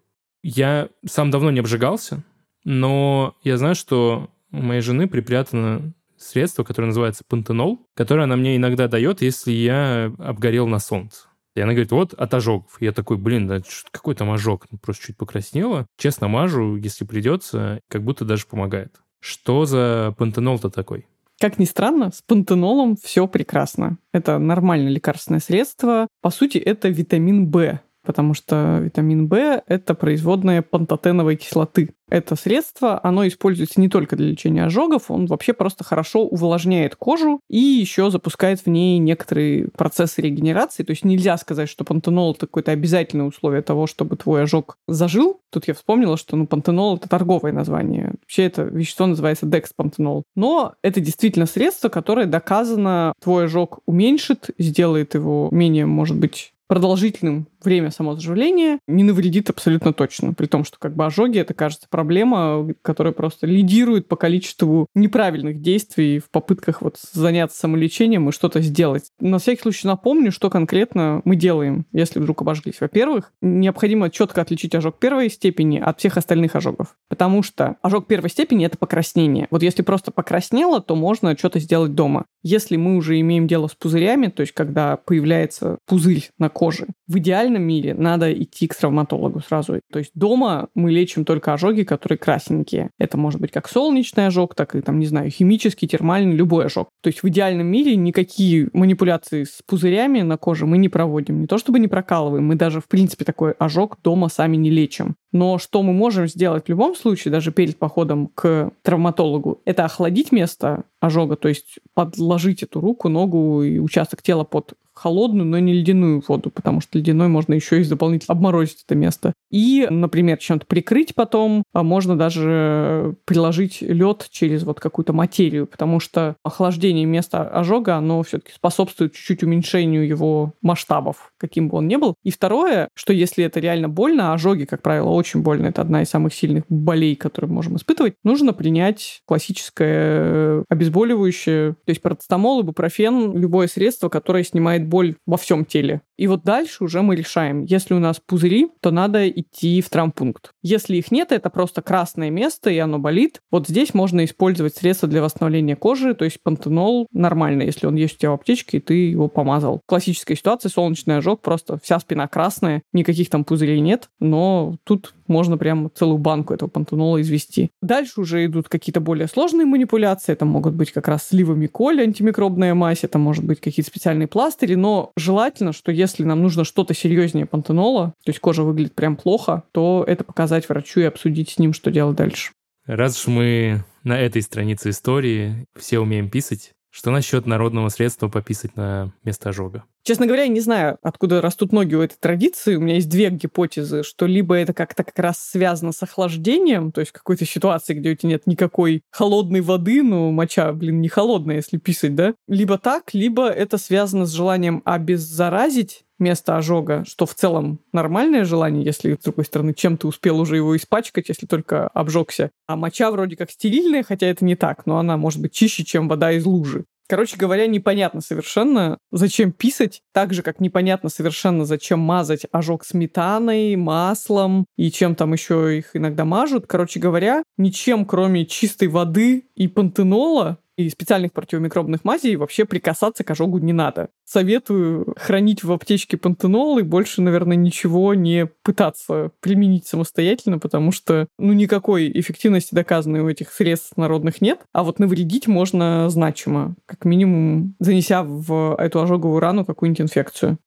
Я сам давно не обжигался, но я знаю, что у моей жены припрятано средство, которое называется пантенол, которое она мне иногда дает, если я обгорел на солнце. И она говорит, вот от ожогов. Я такой, блин, да какой там ожог? Ну, просто чуть покраснело. Честно мажу, если придется, как будто даже помогает. Что за пантенол-то такой?
Как ни странно, с пантенолом все прекрасно. Это нормальное лекарственное средство. По сути, это витамин В, потому что витамин В – это производная пантотеновой кислоты. Это средство, оно используется не только для лечения ожогов, он вообще просто хорошо увлажняет кожу и еще запускает в ней некоторые процессы регенерации. То есть нельзя сказать, что пантенол это какое-то обязательное условие того, чтобы твой ожог зажил. Тут я вспомнила, что ну, пантенол это торговое название. Вообще это вещество называется декспантенол. Но это действительно средство, которое доказано твой ожог уменьшит, сделает его менее, может быть, продолжительным время самозаживления не навредит абсолютно точно. При том, что как бы ожоги, это, кажется, проблема, которая просто лидирует по количеству неправильных действий в попытках вот заняться самолечением и что-то сделать. На всякий случай напомню, что конкретно мы делаем, если вдруг обожглись. Во-первых, необходимо четко отличить ожог первой степени от всех остальных ожогов. Потому что ожог первой степени — это покраснение. Вот если просто покраснело, то можно что-то сделать дома. Если мы уже имеем дело с пузырями, то есть когда появляется пузырь на коже, в идеальном мире надо идти к травматологу сразу. То есть дома мы лечим только ожоги, которые красненькие. Это может быть как солнечный ожог, так и, там, не знаю, химический, термальный, любой ожог. То есть в идеальном мире никакие манипуляции с пузырями на коже мы не проводим. Не то чтобы не прокалываем, мы даже, в принципе, такой ожог дома сами не лечим. Но что мы можем сделать в любом случае, даже перед походом к травматологу, это охладить место ожога, то есть подложить эту руку, ногу и участок тела под холодную, но не ледяную воду, потому что ледяной можно еще и дополнительно обморозить это место. И, например, чем-то прикрыть потом, а можно даже приложить лед через вот какую-то материю, потому что охлаждение места ожога, оно все-таки способствует чуть-чуть уменьшению его масштабов, каким бы он ни был. И второе, что если это реально больно, а ожоги, как правило, очень больно, это одна из самых сильных болей, которые мы можем испытывать, нужно принять классическое обезболивающее, то есть парацетамол, ибупрофен, любое средство, которое снимает боль во всем теле. И вот дальше уже мы решаем, если у нас пузыри, то надо идти в травмпункт. Если их нет, это просто красное место, и оно болит. Вот здесь можно использовать средства для восстановления кожи, то есть пантенол нормально, если он есть у тебя в аптечке, и ты его помазал. Классическая ситуация, солнечный ожог, просто вся спина красная, никаких там пузырей нет, но тут можно прям целую банку этого пантенола извести. Дальше уже идут какие-то более сложные манипуляции, это могут быть как раз сливами коли, антимикробная мазь, это может быть какие-то специальные пластыри, но желательно, что если нам нужно что-то серьезнее пантенола, то есть кожа выглядит прям плохо, то это показать врачу и обсудить с ним, что делать дальше.
Раз уж мы на этой странице истории все умеем писать, что насчет народного средства пописать на место ожога?
Честно говоря, я не знаю, откуда растут ноги у этой традиции. У меня есть две гипотезы, что либо это как-то как раз связано с охлаждением, то есть какой-то ситуации, где у тебя нет никакой холодной воды, ну, моча, блин, не холодная, если писать, да? Либо так, либо это связано с желанием обеззаразить место ожога, что в целом нормальное желание, если, с другой стороны, чем ты успел уже его испачкать, если только обжегся. А моча вроде как стерильная, хотя это не так, но она может быть чище, чем вода из лужи. Короче говоря, непонятно совершенно, зачем писать, так же, как непонятно совершенно, зачем мазать ожог сметаной, маслом и чем там еще их иногда мажут. Короче говоря, ничем, кроме чистой воды и пантенола, и специальных противомикробных мазей вообще прикасаться к ожогу не надо. Советую хранить в аптечке пантенол и больше, наверное, ничего не пытаться применить самостоятельно, потому что, ну, никакой эффективности доказанной у этих средств народных нет, а вот навредить можно значимо, как минимум занеся в эту ожоговую рану какую-нибудь инфекцию.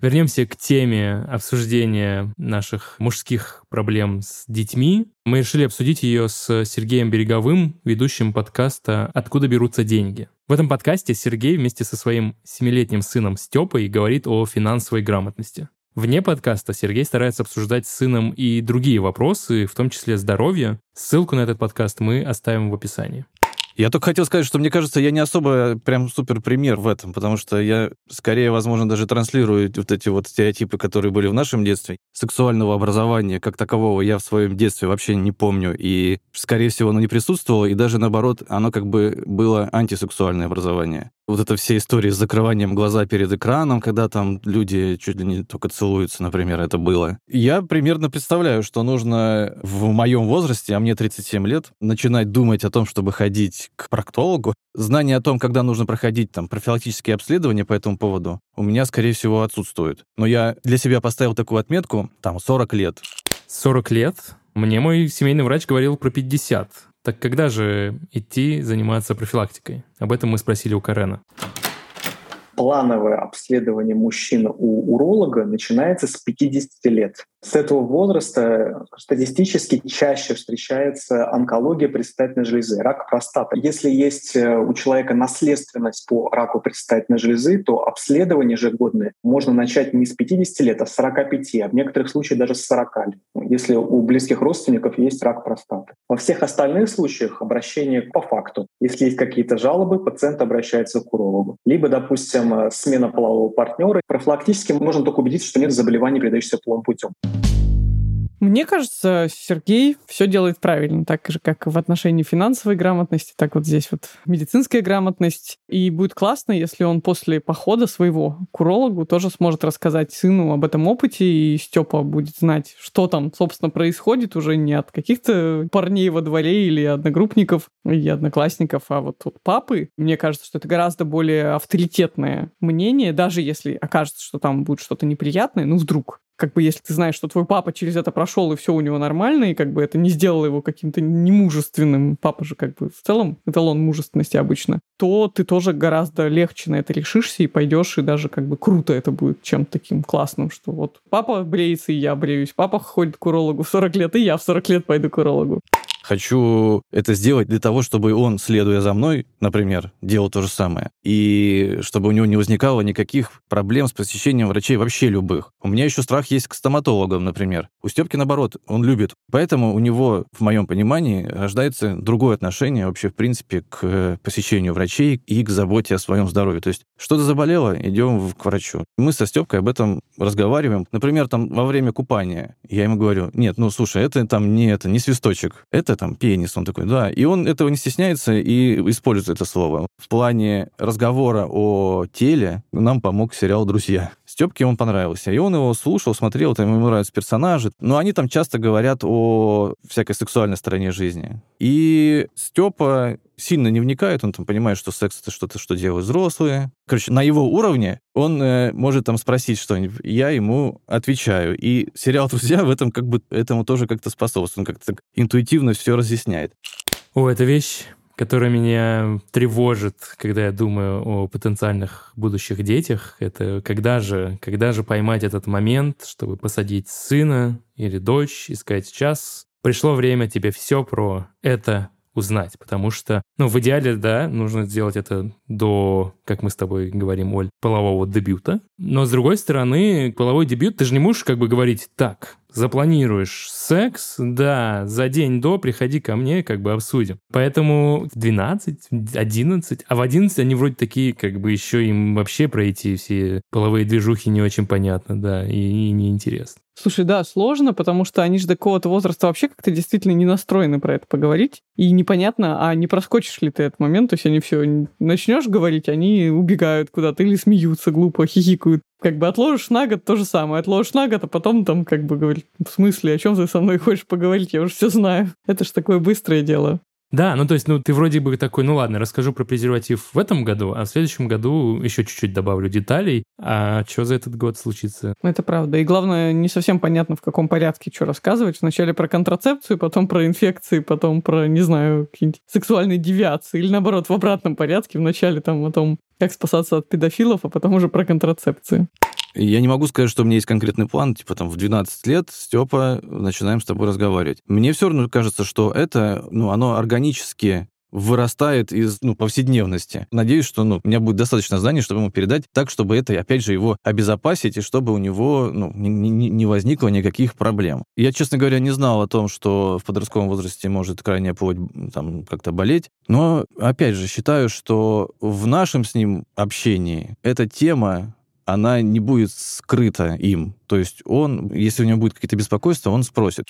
Вернемся к теме обсуждения наших мужских проблем с детьми. Мы решили обсудить ее с Сергеем Береговым, ведущим подкаста «Откуда берутся деньги». В этом подкасте Сергей вместе со своим семилетним сыном Степой говорит о финансовой грамотности. Вне подкаста Сергей старается обсуждать с сыном и другие вопросы, в том числе здоровье. Ссылку на этот подкаст мы оставим в описании.
Я только хотел сказать, что мне кажется, я не особо прям супер пример в этом, потому что я скорее, возможно, даже транслирую вот эти вот стереотипы, которые были в нашем детстве. Сексуального образования как такового я в своем детстве вообще не помню, и, скорее всего, оно не присутствовало, и даже наоборот, оно как бы было антисексуальное образование вот эта вся история с закрыванием глаза перед экраном, когда там люди чуть ли не только целуются, например, это было. Я примерно представляю, что нужно в моем возрасте, а мне 37 лет, начинать думать о том, чтобы ходить к проктологу. Знание о том, когда нужно проходить там профилактические обследования по этому поводу, у меня, скорее всего, отсутствует. Но я для себя поставил такую отметку, там, 40 лет.
40 лет? Мне мой семейный врач говорил про 50. Так когда же идти заниматься профилактикой? Об этом мы спросили у Карена
плановое обследование мужчин у уролога начинается с 50 лет. С этого возраста статистически чаще встречается онкология предстательной железы, рак простаты. Если есть э, у человека наследственность по раку предстательной железы, то обследование ежегодное можно начать не с 50 лет, а с 45, а в некоторых случаях даже с 40 лет, если у близких родственников есть рак простаты. Во всех остальных случаях обращение по факту. Если есть какие-то жалобы, пациент обращается к урологу. Либо, допустим, э, смена полового партнера. Профилактически можно только убедиться, что нет заболеваний, передающихся половым путем.
Мне кажется, Сергей все делает правильно, так же, как в отношении финансовой грамотности, так вот здесь вот медицинская грамотность. И будет классно, если он после похода своего к урологу тоже сможет рассказать сыну об этом опыте, и Степа будет знать, что там, собственно, происходит уже не от каких-то парней во дворе или одногруппников и одноклассников, а вот от папы. Мне кажется, что это гораздо более авторитетное мнение, даже если окажется, что там будет что-то неприятное, ну вдруг как бы если ты знаешь, что твой папа через это прошел, и все у него нормально, и как бы это не сделало его каким-то немужественным, папа же как бы в целом эталон мужественности обычно, то ты тоже гораздо легче на это решишься и пойдешь, и даже как бы круто это будет чем-то таким классным, что вот папа бреется, и я бреюсь, папа ходит к урологу в 40 лет, и я в 40 лет пойду к урологу.
Хочу это сделать для того, чтобы он, следуя за мной, например, делал то же самое. И чтобы у него не возникало никаких проблем с посещением врачей вообще любых. У меня еще страх есть к стоматологам, например. У Степки, наоборот, он любит. Поэтому у него, в моем понимании, рождается другое отношение вообще, в принципе, к посещению врачей и к заботе о своем здоровье. То есть что-то заболело, идем к врачу. Мы со Степкой об этом разговариваем. Например, там во время купания я ему говорю, нет, ну слушай, это там не это, не свисточек, это там пенис, он такой, да. И он этого не стесняется и использует это слово. В плане разговора о теле нам помог сериал «Друзья». Степке он понравился. И он его слушал, смотрел, там ему нравятся персонажи. Но они там часто говорят о всякой сексуальной стороне жизни. И Степа сильно не вникает, он там понимает, что секс это что-то, что делают взрослые. Короче, на его уровне он э, может там спросить что-нибудь, я ему отвечаю. И сериал «Друзья» в этом как бы этому тоже как-то способствует, он как-то так интуитивно все разъясняет.
О, эта вещь которая меня тревожит, когда я думаю о потенциальных будущих детях, это когда же, когда же поймать этот момент, чтобы посадить сына или дочь и сказать, сейчас пришло время тебе все про это узнать, потому что, ну, в идеале, да, нужно сделать это до, как мы с тобой говорим, Оль, полового дебюта. Но, с другой стороны, половой дебют, ты же не можешь как бы говорить, так, запланируешь секс, да, за день до приходи ко мне, как бы обсудим. Поэтому в 12, 11, а в 11 они вроде такие, как бы еще им вообще пройти все половые движухи не очень понятно, да, и, и неинтересно.
Слушай, да, сложно, потому что они же до какого-то возраста вообще как-то действительно не настроены про это поговорить. И непонятно, а не проскочишь ли ты этот момент, то есть они все начнешь говорить, они убегают куда-то или смеются глупо, хихикают. Как бы отложишь на год то же самое, отложишь на год, а потом там как бы говорить, в смысле, о чем ты со мной хочешь поговорить, я уже все знаю. Это ж такое быстрое дело.
Да, ну то есть, ну ты вроде бы такой, ну ладно, расскажу про презерватив в этом году, а в следующем году еще чуть-чуть добавлю деталей. А что за этот год случится?
Это правда. И главное, не совсем понятно, в каком порядке что рассказывать. Вначале про контрацепцию, потом про инфекции, потом про, не знаю, какие-нибудь сексуальные девиации. Или наоборот, в обратном порядке. Вначале там о том, как спасаться от педофилов, а потом уже про контрацепцию.
Я не могу сказать, что у меня есть конкретный план, типа там в 12 лет, Степа, начинаем с тобой разговаривать. Мне все равно кажется, что это, ну, оно органически вырастает из ну, повседневности. Надеюсь, что ну, у меня будет достаточно знаний, чтобы ему передать так, чтобы это, опять же, его обезопасить, и чтобы у него ну, не, не, возникло никаких проблем. Я, честно говоря, не знал о том, что в подростковом возрасте может крайняя плоть там, как-то болеть, но, опять же, считаю, что в нашем с ним общении эта тема она не будет скрыта им. То есть он, если у него будет какие-то беспокойства, он спросит.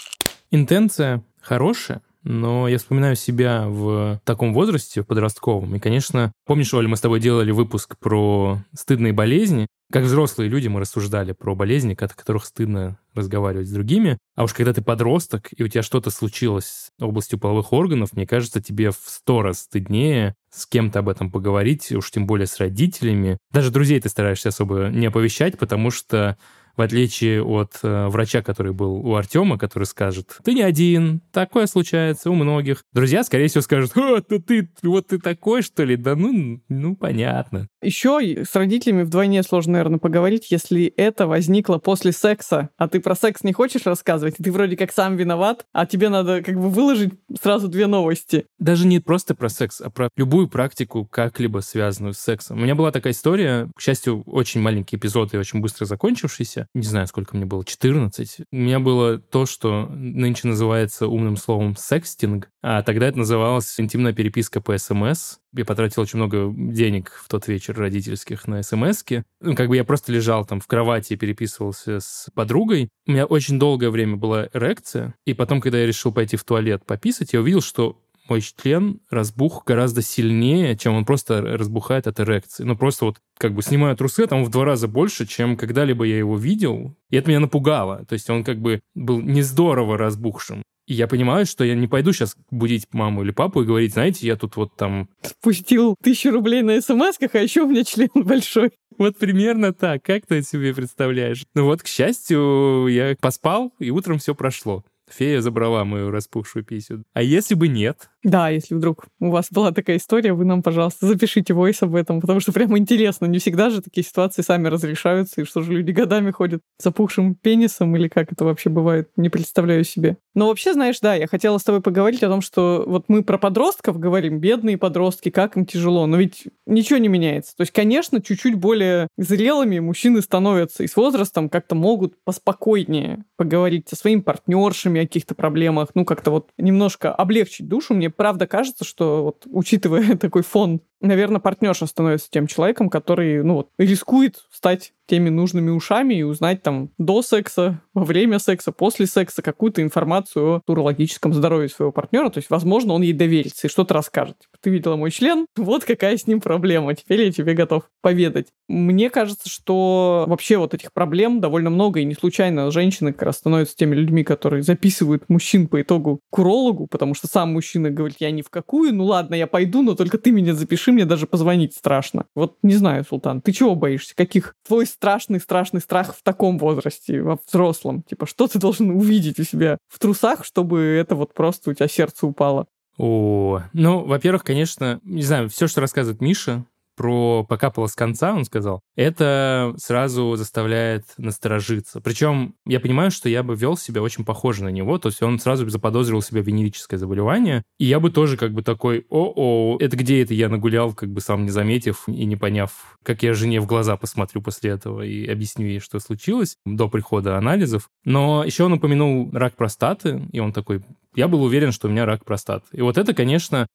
Интенция хорошая, но я вспоминаю себя в таком возрасте, подростковом. И, конечно, помнишь, Оля, мы с тобой делали выпуск про стыдные болезни. Как взрослые люди мы рассуждали про болезни, от которых стыдно разговаривать с другими. А уж когда ты подросток, и у тебя что-то случилось областью половых органов, мне кажется, тебе в сто раз стыднее с кем-то об этом поговорить, уж тем более с родителями. Даже друзей ты стараешься особо не оповещать, потому что в отличие от э, врача, который был у Артема, который скажет, ты не один, такое случается у многих. Друзья, скорее всего, скажут, о, да ты, вот ты такой, что ли? Да ну, ну, понятно.
Еще с родителями вдвойне сложно, наверное, поговорить, если это возникло после секса, а ты про секс не хочешь рассказывать, ты вроде как сам виноват, а тебе надо как бы выложить сразу две новости.
Даже не просто про секс, а про любую практику, как-либо связанную с сексом. У меня была такая история, к счастью, очень маленький эпизод и очень быстро закончившийся не знаю, сколько мне было, 14. У меня было то, что нынче называется умным словом секстинг, а тогда это называлось интимная переписка по СМС. Я потратил очень много денег в тот вечер родительских на смс -ки. Ну, как бы я просто лежал там в кровати и переписывался с подругой. У меня очень долгое время была эрекция, и потом, когда я решил пойти в туалет пописать, я увидел, что мой член разбух гораздо сильнее, чем он просто разбухает от эрекции. Ну, просто вот как бы снимаю трусы, там в два раза больше, чем когда-либо я его видел. И это меня напугало. То есть он как бы был не здорово разбухшим. И я понимаю, что я не пойду сейчас будить маму или папу и говорить, знаете, я тут вот там...
Спустил тысячу рублей на смс а еще у меня член большой.
Вот примерно так. Как ты себе представляешь? Ну вот, к счастью, я поспал, и утром все прошло. Фея забрала мою распухшую писю. А если бы нет?
Да, если вдруг у вас была такая история, вы нам, пожалуйста, запишите войс об этом, потому что прямо интересно. Не всегда же такие ситуации сами разрешаются, и что же люди годами ходят с опухшим пенисом, или как это вообще бывает, не представляю себе. Но вообще, знаешь, да, я хотела с тобой поговорить о том, что вот мы про подростков говорим, бедные подростки, как им тяжело, но ведь ничего не меняется. То есть, конечно, чуть-чуть более зрелыми мужчины становятся и с возрастом как-то могут поспокойнее поговорить со своими партнершами о каких-то проблемах, ну, как-то вот немножко облегчить душу. Мне правда кажется, что вот учитывая такой фон наверное, партнерша становится тем человеком, который, ну вот, рискует стать теми нужными ушами и узнать там до секса, во время секса, после секса какую-то информацию о урологическом здоровье своего партнера. То есть, возможно, он ей доверится и что-то расскажет. Типа, ты видела мой член, вот какая с ним проблема, теперь я тебе готов поведать. Мне кажется, что вообще вот этих проблем довольно много, и не случайно женщины как раз становятся теми людьми, которые записывают мужчин по итогу к урологу, потому что сам мужчина говорит, я ни в какую, ну ладно, я пойду, но только ты меня запиши напиши, мне даже позвонить страшно. Вот не знаю, Султан, ты чего боишься? Каких твой страшный-страшный страх в таком возрасте, во взрослом? Типа, что ты должен увидеть у себя в трусах, чтобы это вот просто у тебя сердце упало?
О, ну, во-первых, конечно, не знаю, все, что рассказывает Миша, про покапало с конца, он сказал, это сразу заставляет насторожиться. Причем я понимаю, что я бы вел себя очень похоже на него, то есть он сразу заподозрил себя венерическое заболевание, и я бы тоже как бы такой, о-о, это где это я нагулял, как бы сам не заметив и не поняв, как я жене в глаза посмотрю после этого и объясню ей, что случилось до прихода анализов. Но еще он упомянул рак простаты, и он такой, я был уверен, что у меня рак простаты. И вот это, конечно,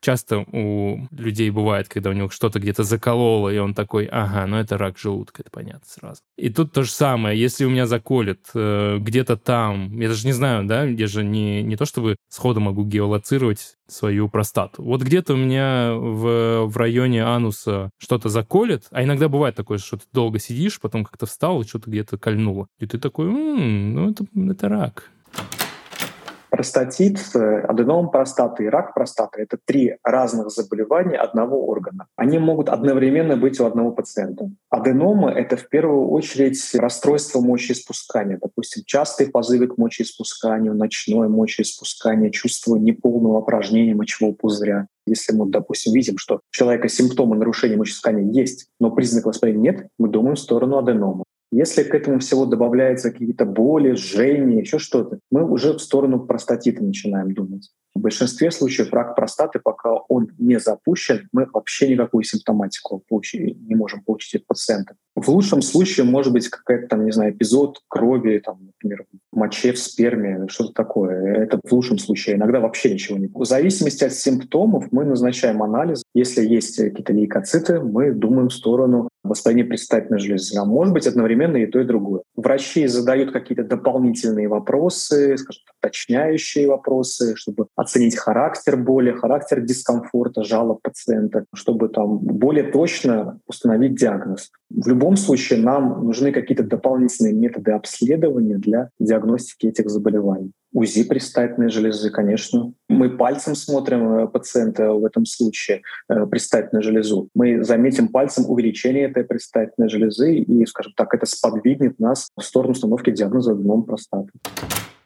часто у людей бывает, когда у него что-то где-то закололо, и он такой, ага, ну это рак желудка, это понятно сразу. И тут то же самое, если у меня заколет э, где-то там, я даже не знаю, да, я же не, не то чтобы сходу могу геолоцировать свою простату. Вот где-то у меня в, в районе ануса что-то заколет, а иногда бывает такое, что ты долго сидишь, потом как-то встал и что-то где-то кольнуло. И ты такой, м-м, ну это, это рак.
Простатит, аденом простаты и рак простаты — это три разных заболевания одного органа. Они могут одновременно быть у одного пациента. Аденомы — это в первую очередь расстройство мочеиспускания. Допустим, частые позывы к мочеиспусканию, ночное мочеиспускание, чувство неполного опорожнения мочевого пузыря. Если мы, допустим, видим, что у человека симптомы нарушения мочеиспускания есть, но признаков воспаления нет, мы думаем в сторону аденома. Если к этому всего добавляются какие-то боли, жжения, еще что-то, мы уже в сторону простатита начинаем думать. В большинстве случаев рак простаты, пока он не запущен, мы вообще никакую симптоматику не можем получить от пациента. В лучшем случае может быть какая-то там, не знаю, эпизод крови, там, например, в моче, в сперме, что-то такое. Это в лучшем случае. Иногда вообще ничего не. В зависимости от симптомов мы назначаем анализ. Если есть какие-то лейкоциты, мы думаем в сторону воспаления предстательной железы. А может быть одновременно и то, и другое. Врачи задают какие-то дополнительные вопросы, скажем уточняющие вопросы, чтобы оценить характер боли, характер дискомфорта, жалоб пациента, чтобы там более точно установить диагноз. В любом случае нам нужны какие-то дополнительные методы обследования для диагностики этих заболеваний. УЗИ предстательной железы, конечно. Мы пальцем смотрим э, пациента в этом случае, э, предстательную железу. Мы заметим пальцем увеличение этой предстательной железы и, скажем так, это сподвигнет нас в сторону установки диагноза аденом простаты.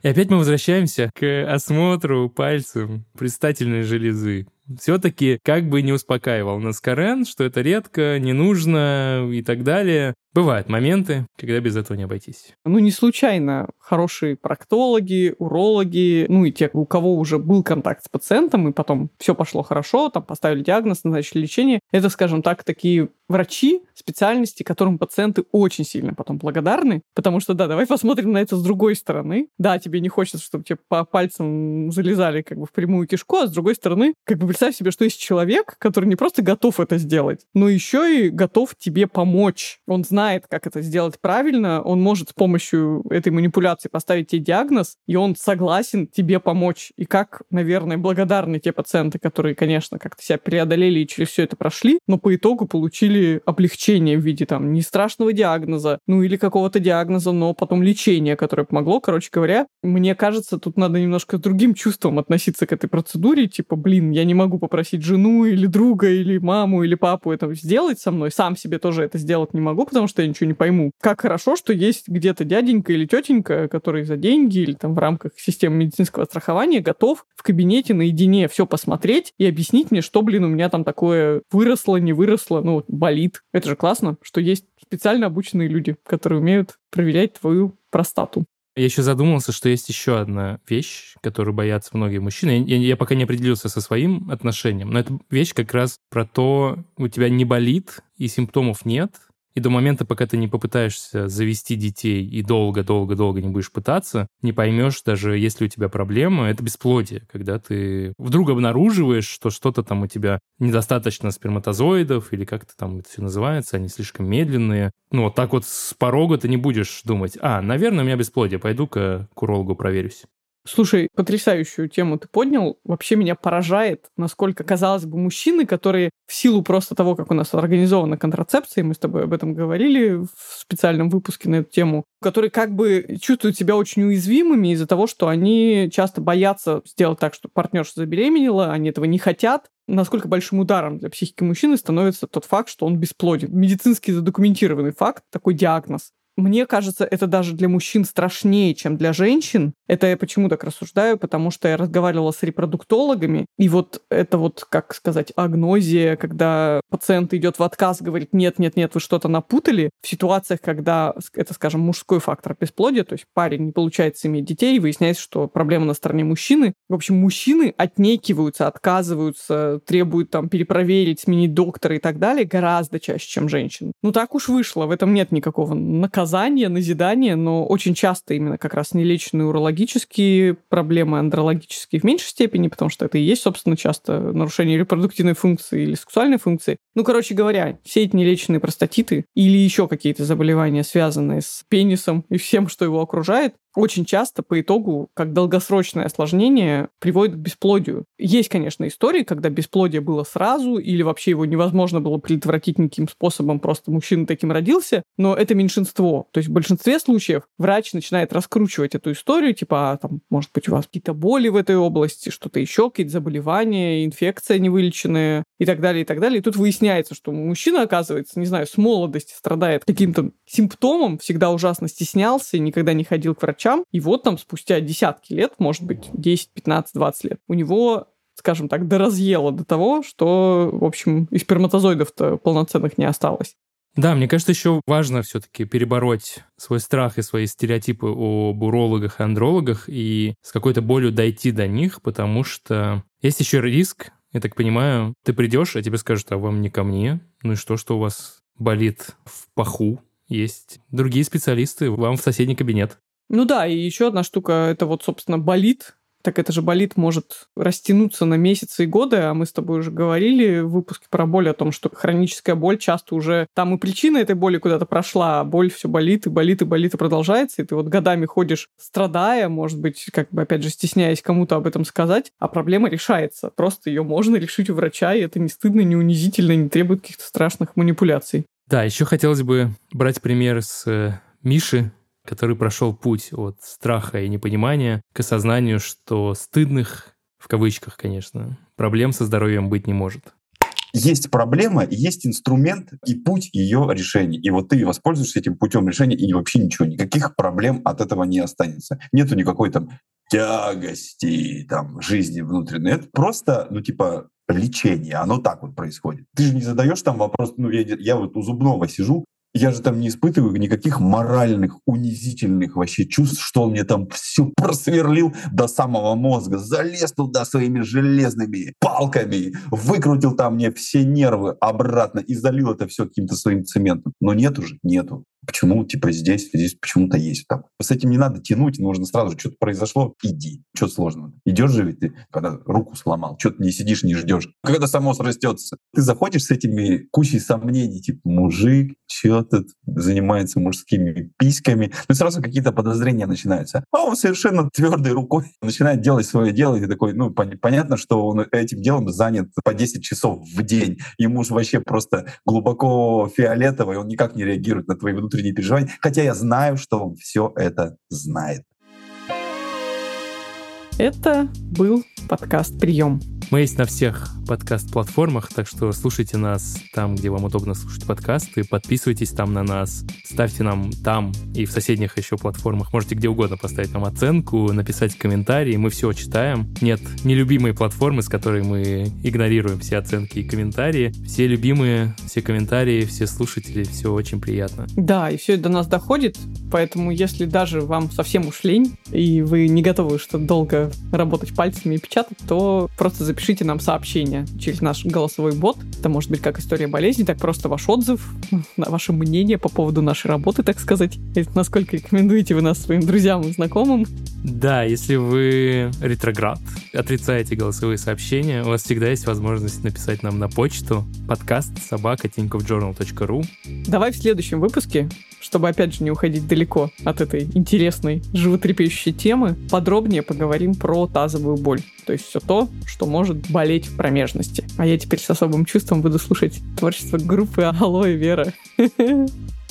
И опять мы возвращаемся к осмотру пальцем предстательной железы. Все-таки как бы не успокаивал нас Карен, что это редко, не нужно и так далее. Бывают моменты, когда без этого не обойтись.
Ну, не случайно хорошие проктологи, урологи, ну и те, у кого уже был контакт с пациентом, и потом все пошло хорошо, там поставили диагноз, назначили лечение, это, скажем так, такие врачи специальности, которым пациенты очень сильно потом благодарны, потому что, да, давай посмотрим на это с другой стороны. Да, тебе не хочется, чтобы тебе по пальцам залезали как бы в прямую кишку, а с другой стороны, как бы представь себе, что есть человек, который не просто готов это сделать, но еще и готов тебе помочь. Он знает, как это сделать правильно, он может с помощью этой манипуляции поставить тебе диагноз, и он согласен тебе помочь. И как, наверное, благодарны те пациенты, которые, конечно, как-то себя преодолели и через все это прошли, но по итогу получили облегчение в виде там не страшного диагноза, ну или какого-то диагноза, но потом лечения, которое помогло. Короче говоря, мне кажется, тут надо немножко другим чувством относиться к этой процедуре, типа, блин, я не могу попросить жену или друга или маму или папу это сделать со мной, сам себе тоже это сделать не могу, потому что я ничего не пойму. Как хорошо, что есть где-то дяденька или тетенька, который за деньги или там в рамках системы медицинского страхования готов в кабинете наедине все посмотреть и объяснить мне, что, блин, у меня там такое выросло, не выросло, ну, болит. Это же классно, что есть специально обученные люди, которые умеют проверять твою простату.
Я еще задумался, что есть еще одна вещь, которую боятся многие мужчины. Я, я пока не определился со своим отношением, но это вещь как раз про то, у тебя не болит и симптомов нет, и до момента, пока ты не попытаешься завести детей и долго-долго-долго не будешь пытаться, не поймешь, даже если у тебя проблема, это бесплодие, когда ты вдруг обнаруживаешь, что что-то там у тебя недостаточно сперматозоидов, или как это там это все называется, они слишком медленные. Ну, вот так вот с порога ты не будешь думать, а, наверное, у меня бесплодие, пойду-ка к урологу проверюсь.
Слушай, потрясающую тему ты поднял. Вообще меня поражает, насколько, казалось бы, мужчины, которые в силу просто того, как у нас организована контрацепция, мы с тобой об этом говорили в специальном выпуске на эту тему, которые как бы чувствуют себя очень уязвимыми из-за того, что они часто боятся сделать так, что партнерша забеременела, они этого не хотят, насколько большим ударом для психики мужчины становится тот факт, что он бесплоден. Медицински задокументированный факт, такой диагноз. Мне кажется, это даже для мужчин страшнее, чем для женщин. Это я почему так рассуждаю, потому что я разговаривала с репродуктологами, и вот это вот, как сказать, агнозия, когда пациент идет в отказ, говорит, нет, нет, нет, вы что-то напутали, в ситуациях, когда это, скажем, мужской фактор бесплодия, то есть парень не получается иметь детей, выясняется, что проблема на стороне мужчины. В общем, мужчины отнекиваются, отказываются, требуют там перепроверить, сменить доктора и так далее гораздо чаще, чем женщины. Ну так уж вышло, в этом нет никакого наказания наказание, назидание, но очень часто именно как раз нелеченные урологические проблемы, андрологические в меньшей степени, потому что это и есть, собственно, часто нарушение репродуктивной функции или сексуальной функции. Ну, короче говоря, все эти нелеченные простатиты или еще какие-то заболевания, связанные с пенисом и всем, что его окружает, очень часто по итогу, как долгосрочное осложнение, приводит к бесплодию. Есть, конечно, истории, когда бесплодие было сразу, или вообще его невозможно было предотвратить никаким способом, просто мужчина таким родился, но это меньшинство. То есть в большинстве случаев врач начинает раскручивать эту историю, типа, а, там, может быть, у вас какие-то боли в этой области, что-то еще, какие-то заболевания, инфекция невылеченная и так далее, и так далее. И тут выясняется, что мужчина, оказывается, не знаю, с молодости страдает каким-то симптомом, всегда ужасно стеснялся, никогда не ходил к врачу, врачам, и вот там спустя десятки лет, может быть, 10, 15, 20 лет, у него скажем так, доразъело до того, что, в общем, и сперматозоидов-то полноценных не осталось.
Да, мне кажется, еще важно все-таки перебороть свой страх и свои стереотипы об урологах и андрологах и с какой-то болью дойти до них, потому что есть еще риск, я так понимаю, ты придешь, а тебе скажут, а вам не ко мне. Ну и что, что у вас болит в паху? Есть другие специалисты, вам в соседний кабинет.
Ну да, и еще одна штука, это вот, собственно, болит так это же болит может растянуться на месяцы и годы, а мы с тобой уже говорили в выпуске про боль о том, что хроническая боль часто уже там и причина этой боли куда-то прошла, а боль все болит и болит и болит и продолжается, и ты вот годами ходишь страдая, может быть, как бы опять же стесняясь кому-то об этом сказать, а проблема решается. Просто ее можно решить у врача, и это не стыдно, не унизительно, не требует каких-то страшных манипуляций.
Да, еще хотелось бы брать пример с э, Миши, который прошел путь от страха и непонимания к осознанию, что стыдных, в кавычках, конечно, проблем со здоровьем быть не может.
Есть проблема, есть инструмент и путь ее решения. И вот ты воспользуешься этим путем решения, и вообще ничего, никаких проблем от этого не останется. Нету никакой там тягости, там, жизни внутренней. Это просто, ну, типа, лечение. Оно так вот происходит. Ты же не задаешь там вопрос, ну, я, я вот у зубного сижу, я же там не испытываю никаких моральных, унизительных вообще чувств, что он мне там все просверлил до самого мозга, залез туда своими железными палками, выкрутил там мне все нервы обратно и залил это все каким-то своим цементом. Но нет уже, нету. Почему, типа, здесь, здесь почему-то есть там. С этим не надо тянуть, нужно сразу, что-то произошло, иди. Что сложного? Идешь же ведь ты, когда руку сломал, что ты не сидишь, не ждешь. Когда само срастется, ты заходишь с этими кучей сомнений, типа, мужик, что тут занимается мужскими письками, ну сразу какие-то подозрения начинаются. А он совершенно твердой рукой начинает делать свое дело, и такой, ну, пон- понятно, что он этим делом занят по 10 часов в день. Ему же вообще просто глубоко фиолетовый, он никак не реагирует на твои внутренние переживания, хотя я знаю, что он все это знает.
Это был подкаст «Прием».
Мы есть на всех подкаст-платформах, так что слушайте нас там, где вам удобно слушать подкасты, подписывайтесь там на нас, ставьте нам там и в соседних еще платформах, можете где угодно поставить нам оценку, написать комментарии, мы все читаем. Нет нелюбимой платформы, с которой мы игнорируем все оценки и комментарии. Все любимые, все комментарии, все слушатели, все очень приятно.
Да, и все это до нас доходит, поэтому если даже вам совсем уж лень, и вы не готовы что долго работать пальцами и печатать, то просто запишите нам сообщение через наш голосовой бот. Это может быть как история болезни, так просто ваш отзыв, ваше мнение по поводу нашей работы, так сказать. И насколько рекомендуете вы нас своим друзьям и знакомым.
Да, если вы ретроград, отрицаете голосовые сообщения, у вас всегда есть возможность написать нам на почту подкаст собака tinkovjournal.ru
Давай в следующем выпуске чтобы опять же не уходить далеко от этой интересной, животрепещущей темы, подробнее поговорим про тазовую боль. То есть все то, что может болеть в промежности. А я теперь с особым чувством буду слушать творчество группы Алоэ Вера.